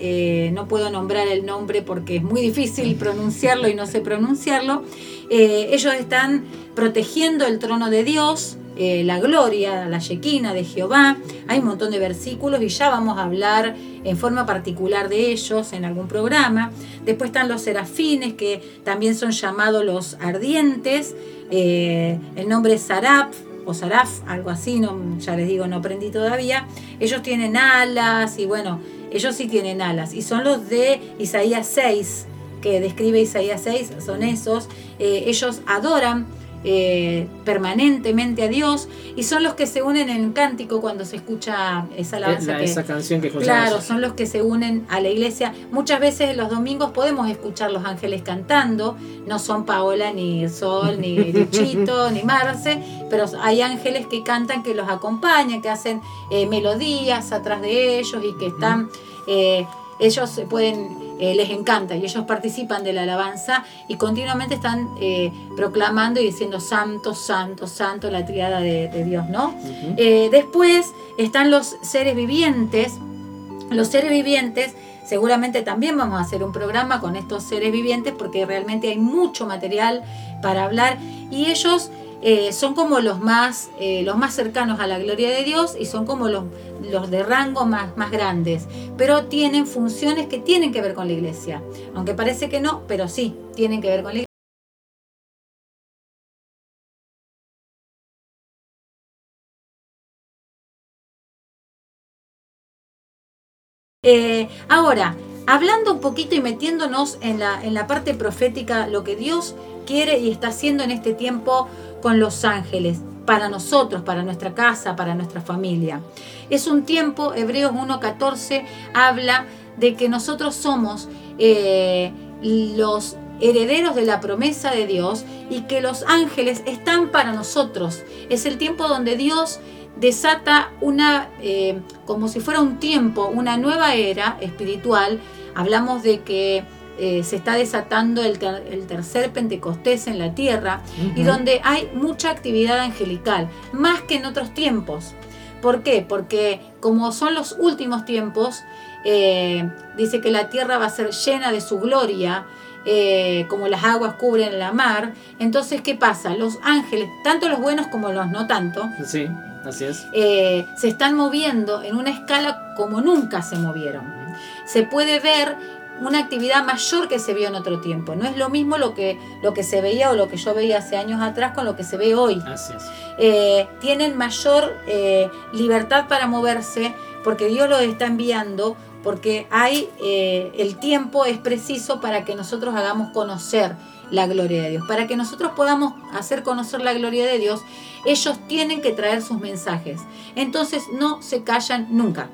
no puedo nombrar el nombre porque es muy difícil pronunciarlo y no sé pronunciarlo. Ellos están protegiendo el trono de Dios, eh, la gloria, la Shekinah de Jehová. Hay un montón de versículos y ya vamos a hablar en forma particular de ellos en algún programa. Después están los serafines que también son llamados los ardientes. Eh, el nombre es Saraf o Saraf, algo así, no, ya les digo, no aprendí todavía. Ellos tienen alas y bueno, ellos sí tienen alas. Y son los de Isaías 6, que describe Isaías 6, son esos. Eh, ellos adoran eh, permanentemente a Dios y son los que se unen en el cántico cuando se escucha esa alabanza. La- que- esa canción que escuchamos. Claro, son los que se unen a la iglesia. Muchas veces los domingos podemos escuchar los ángeles cantando. No son Paola, ni Sol, ni Luchito, ni Marce, pero hay ángeles que cantan, que los acompañan, que hacen eh, melodías atrás de ellos y que están. eh, ellos se pueden. Eh, les encanta y ellos participan de la alabanza y continuamente están eh, proclamando y diciendo santo, santo, santo, la triada de, de Dios, ¿no? Eh, después están los seres vivientes. Los seres vivientes, seguramente también vamos a hacer un programa con estos seres vivientes porque realmente hay mucho material para hablar y ellos eh, son como los más, eh, los más cercanos a la gloria de Dios y son como los, los de rango más, más grandes, pero tienen funciones que tienen que ver con la iglesia, aunque parece que no, pero sí, tienen que ver con la iglesia. Eh, ahora, hablando un poquito y metiéndonos en la, en la parte profética, lo que Dios quiere y está haciendo en este tiempo con los ángeles, para nosotros, para nuestra casa, para nuestra familia. Es un tiempo, Hebreos 1.14 habla de que nosotros somos eh, los herederos de la promesa de Dios y que los ángeles están para nosotros. Es el tiempo donde Dios desata una, eh, como si fuera un tiempo, una nueva era espiritual. Hablamos de que eh, se está desatando el, ter- el tercer Pentecostés en la tierra y donde hay mucha actividad angelical, más que en otros tiempos. ¿Por qué? Porque como son los últimos tiempos, eh, dice que la tierra va a ser llena de su gloria, eh, como las aguas cubren la mar. Entonces, ¿qué pasa? Los ángeles, tanto los buenos como los no tanto, Sí, así es. eh, se están moviendo en una escala como nunca se movieron. Se puede ver una actividad mayor que se vio en otro tiempo. No es lo mismo lo que, lo que se veía o lo que yo veía hace años atrás con lo que se ve hoy. Así es. Eh, tienen mayor eh, libertad para moverse porque Dios los está enviando, porque hay eh, el tiempo es preciso para que nosotros hagamos conocer la gloria de Dios. Para que nosotros podamos hacer conocer la gloria de Dios, ellos tienen que traer sus mensajes. Entonces no se callan nunca.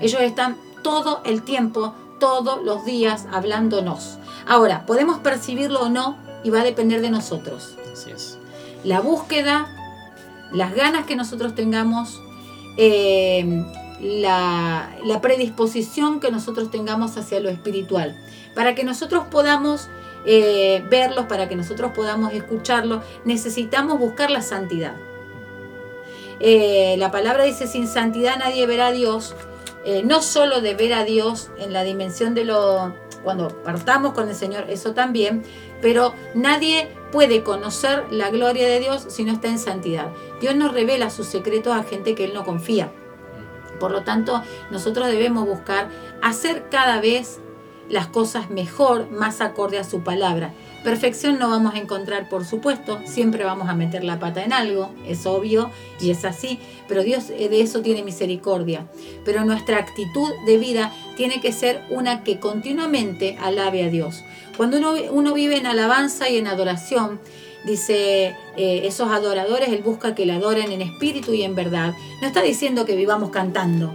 Ellos están todo el tiempo, todos los días hablándonos. Ahora, podemos percibirlo o no y va a depender de nosotros Así es. la búsqueda, las ganas que nosotros tengamos, eh, la, la predisposición que nosotros tengamos hacia lo espiritual, para que nosotros podamos eh, verlos, para que nosotros podamos escucharlos, necesitamos buscar la santidad. Eh, la palabra dice, sin santidad nadie verá a Dios, eh, no solo de ver a Dios en la dimensión de lo, cuando partamos con el Señor, eso también, pero nadie puede conocer la gloria de Dios si no está en santidad. Dios nos revela sus secretos a gente que Él no confía. Por lo tanto, nosotros debemos buscar hacer cada vez las cosas mejor, más acorde a su palabra. Perfección no vamos a encontrar, por supuesto, siempre vamos a meter la pata en algo, es obvio y es así, pero Dios eh, de eso tiene misericordia. Pero nuestra actitud de vida tiene que ser una que continuamente alabe a Dios. Cuando uno, vive en alabanza y en adoración, dice eh, esos adoradores, Él busca que le adoren en espíritu y en verdad. No está diciendo que vivamos cantando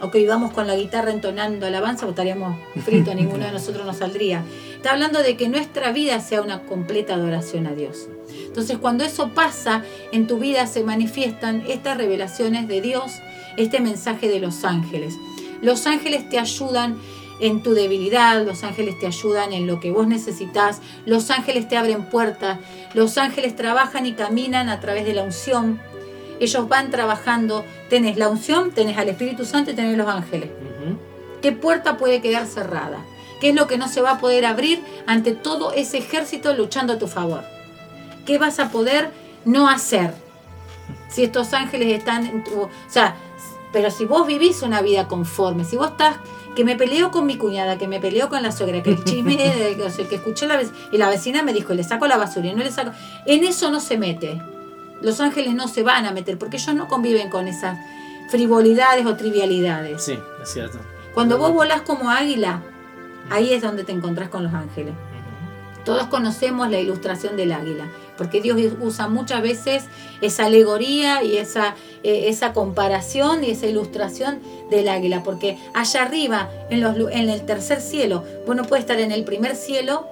o que vivamos con la guitarra entonando alabanza, o estaríamos fritos, ninguno de nosotros nos saldría. Está hablando de que nuestra vida sea una completa adoración a Dios. Entonces, cuando eso pasa, en tu vida se manifiestan estas revelaciones de Dios, este mensaje de los ángeles. Los ángeles te ayudan en tu debilidad, los ángeles te ayudan en lo que vos necesitas, los ángeles te abren puertas, los ángeles trabajan y caminan a través de la unción. Ellos van trabajando, tenés la unción, tenés al Espíritu Santo y tenés los ángeles. ¿Qué puerta puede quedar cerrada? ¿Qué es lo que no se va a poder abrir ante todo ese ejército luchando a tu favor? ¿Qué vas a poder no hacer? Si estos ángeles están en tu... O sea, pero si vos vivís una vida conforme, si vos estás que me peleo con mi cuñada, que me peleo con la suegra, que el chisme, o sea, que escuché la vecina, y la vecina me dijo, le saco la basura y no le saco. En eso no se mete. Los ángeles no se van a meter porque ellos no conviven con esas frivolidades o trivialidades. Sí, es cierto. Cuando vos volás como águila, ahí es donde te encontrás con los ángeles. Todos conocemos la ilustración del águila, porque Dios usa muchas veces esa alegoría y esa, eh, esa comparación y esa ilustración del águila, porque allá arriba, en, los, en el tercer cielo, vos no puedes estar en el primer cielo,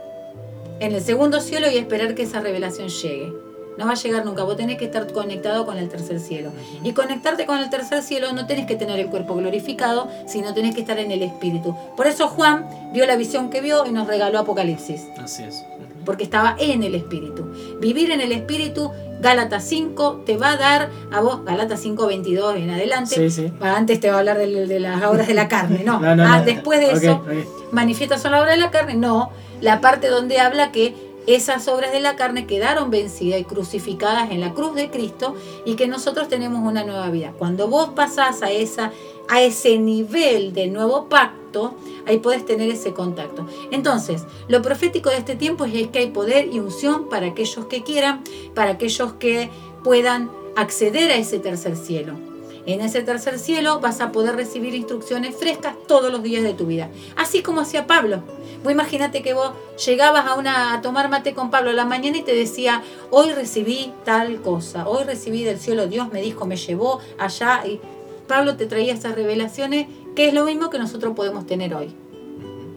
en el segundo cielo y esperar que esa revelación llegue. No va a llegar nunca, vos tenés que estar conectado con el tercer cielo. Y conectarte con el tercer cielo no tenés que tener el cuerpo glorificado, sino tenés que estar en el espíritu. Por eso Juan vio la visión que vio y nos regaló Apocalipsis Así es. porque estaba en el espíritu. Vivir en el espíritu, Gálatas 5, te va a dar a vos, Gálatas 5, 22 en adelante. Sí, sí. Antes te va a hablar de, de las obras de la carne, no. No, no, Ah, no. después de eso, ok. manifiestas son la obra de la carne, no. La parte donde habla que esas obras de la carne quedaron vencidas y crucificadas en la cruz de Cristo y que nosotros tenemos una nueva vida. Cuando vos pasás a, esa, a ese nivel de nuevo pacto, ahí podés tener ese contacto. Entonces, lo profético de este tiempo es que hay poder y unción para aquellos que quieran, para aquellos que puedan acceder a ese tercer cielo. En ese tercer cielo vas a poder recibir instrucciones frescas todos los días de tu vida. Así como hacía Pablo. Vos imagínate que vos llegabas a, una, a tomar mate con Pablo a la mañana y te decía, hoy recibí tal cosa, hoy recibí del cielo, Dios me dijo, me llevó allá. Y Pablo te traía esas revelaciones, que es lo mismo que nosotros podemos tener hoy.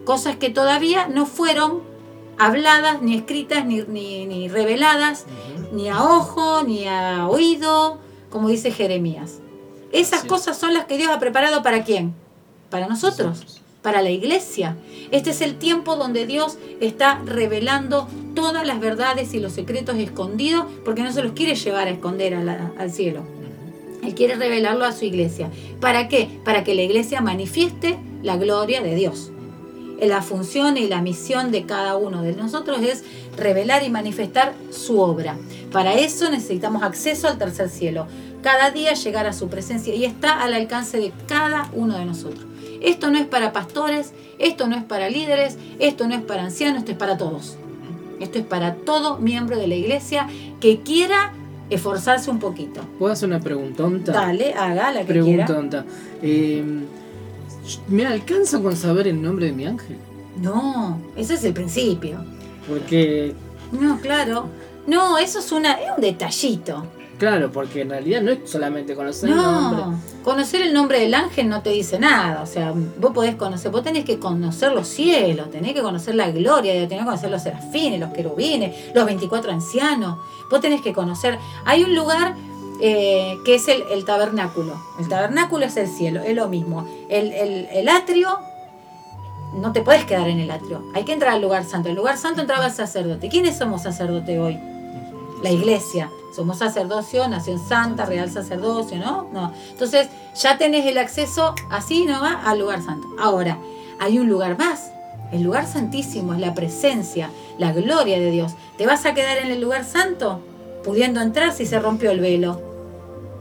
Cosas que todavía no fueron habladas, ni escritas, ni, ni- ni reveladas, ni a ojo, ni a oído, como dice Jeremías. Esas cosas son las que Dios ha preparado para quién? Para nosotros, para la iglesia. Este es el tiempo donde Dios está revelando todas las verdades y los secretos escondidos, porque no se los quiere llevar a esconder a la- al cielo. Él quiere revelarlo a su iglesia. ¿Para qué? Para que la iglesia manifieste la gloria de Dios. La función y la misión de cada uno de nosotros es revelar y manifestar su obra. Para eso necesitamos acceso al tercer cielo. Cada día llegar a su presencia y está al alcance de cada uno de nosotros. Esto no es para pastores, esto no es para líderes, esto no es para ancianos, esto es para todos. Esto es para todo miembro de la iglesia que quiera esforzarse un poquito. ¿Puedo hacer una preguntonta? Dale, haga la que quiera. Preguntonta. Eh, ¿Me alcanza con saber el nombre de mi ángel? No, ese es el principio. Porque, No, claro. No, eso es, una, es un detallito. Claro, porque en realidad no es solamente conocer el nombre. No, conocer el nombre del ángel no te dice nada. O sea, vos podés conocer, vos tenés que conocer los cielos, tenés que conocer la gloria, tenés que conocer los serafines, los querubines, los 24 ancianos. Vos tenés que conocer. Hay un lugar eh, que es el, el tabernáculo. El tabernáculo es el cielo, es lo mismo. El, el- el atrio, no te puedes quedar en el atrio. Hay que entrar al lugar santo. El lugar santo entraba el sacerdote. ¿Quiénes somos sacerdote hoy? La iglesia. Somos sacerdocio, nación santa, real sacerdocio, ¿no? No. Entonces, ya tenés el acceso así nomás al lugar santo. Ahora, hay un lugar más. El lugar santísimo es la presencia, la gloria de Dios. ¿Te vas a quedar en el lugar santo? Pudiendo entrar si se rompió el velo.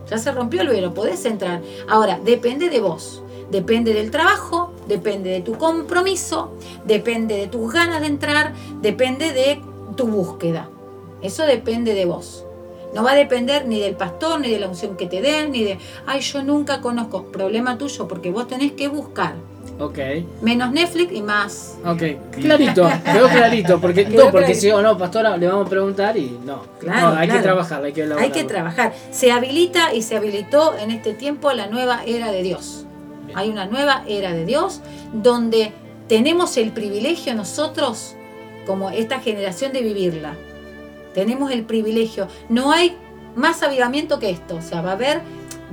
Ya se rompió el velo, podés entrar. Ahora, depende de vos. Depende del trabajo, depende de tu compromiso, depende de tus ganas de entrar, depende de tu búsqueda. Eso depende de vos. No va a depender ni del pastor, ni de la unción que te den, ni de, ay, yo nunca conozco. Problema tuyo, porque vos tenés que buscar. Ok. Menos Netflix y más. Ok, clarito, quedó clarito, porque Quedó no, porque si o no, pastora, le vamos a preguntar y no. Claro, No, hay claro. que trabajar, hay que Hay elaborar. que trabajar. Se habilita y se habilitó en este tiempo la nueva era de Dios. Hay una nueva era de Dios donde tenemos el privilegio nosotros, como esta generación, de vivirla. Tenemos el privilegio. No hay más avivamiento que esto. O sea, va a haber,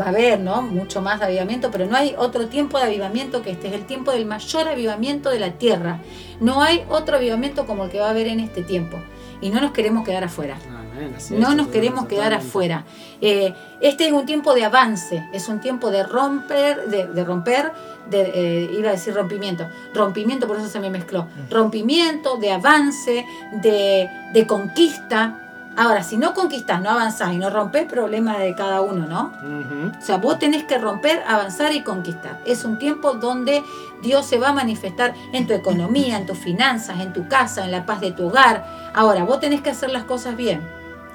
va a haber, ¿no? Mucho más avivamiento, pero no hay otro tiempo de avivamiento que este. Es el tiempo del mayor avivamiento de la tierra. No hay otro avivamiento como el que va a haber en este tiempo. Y no nos queremos quedar afuera. Amén, así No es, nos queremos quedar afuera. Eh, este es un tiempo de avance, es un tiempo de romper, de, de romper, de, eh, iba a decir rompimiento, rompimiento, por eso se me mezcló, rompimiento, de avance, de, de conquista. Ahora, si no conquistás, no avanzás y no rompés, problema de cada uno, ¿no? O sea, vos tenés que romper, avanzar y conquistar. Es un tiempo donde Dios se va a manifestar en tu economía, en tus finanzas, en tu casa, en la paz de tu hogar. Ahora, vos tenés que hacer las cosas bien.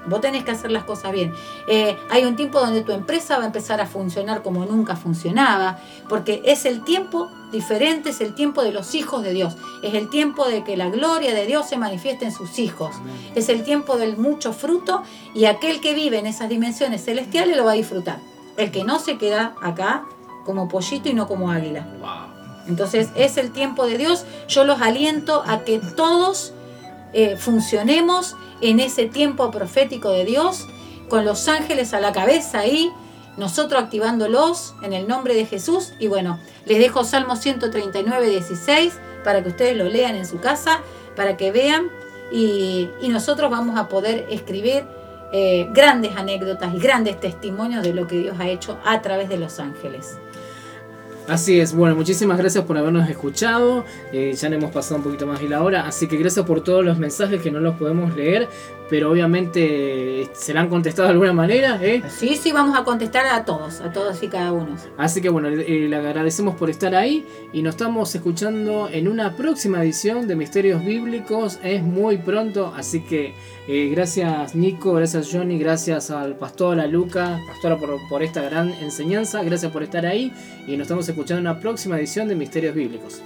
Vos tenés que hacer las cosas bien. Eh, hay un tiempo donde tu empresa va a empezar a funcionar como nunca funcionaba, porque es el tiempo diferente, es el tiempo de los hijos de Dios, es el tiempo de que la gloria de Dios se manifieste en sus hijos, es el tiempo del mucho fruto y aquel que vive en esas dimensiones celestiales lo va a disfrutar. El que no se queda acá como pollito y no como águila. Entonces es el tiempo de Dios. Yo los aliento a que todos eh, funcionemos en ese tiempo profético de Dios, con los ángeles a la cabeza ahí, nosotros activándolos en el nombre de Jesús. Y bueno, les dejo Salmo 139, 16 para que ustedes lo lean en su casa, para que vean. Y, nosotros vamos a poder escribir eh, grandes anécdotas y grandes testimonios de lo que Dios ha hecho a través de los ángeles. Así es, bueno, muchísimas gracias por habernos escuchado. Eh, ya le hemos pasado un poquito más de la hora, así que gracias por todos los mensajes que no los podemos leer, pero obviamente eh, serán contestados de alguna manera. ¿eh? Sí, sí, vamos a contestar a todos, a todos y cada uno. Así que bueno, eh, le agradecemos por estar ahí y nos estamos escuchando en una próxima edición de Misterios Bíblicos. Es muy pronto, así que eh, gracias Nico, gracias Johnny, gracias al pastor, a Luca, pastora por, por esta gran enseñanza. Gracias por estar ahí y nos estamos escuchando en una próxima edición de Misterios Bíblicos.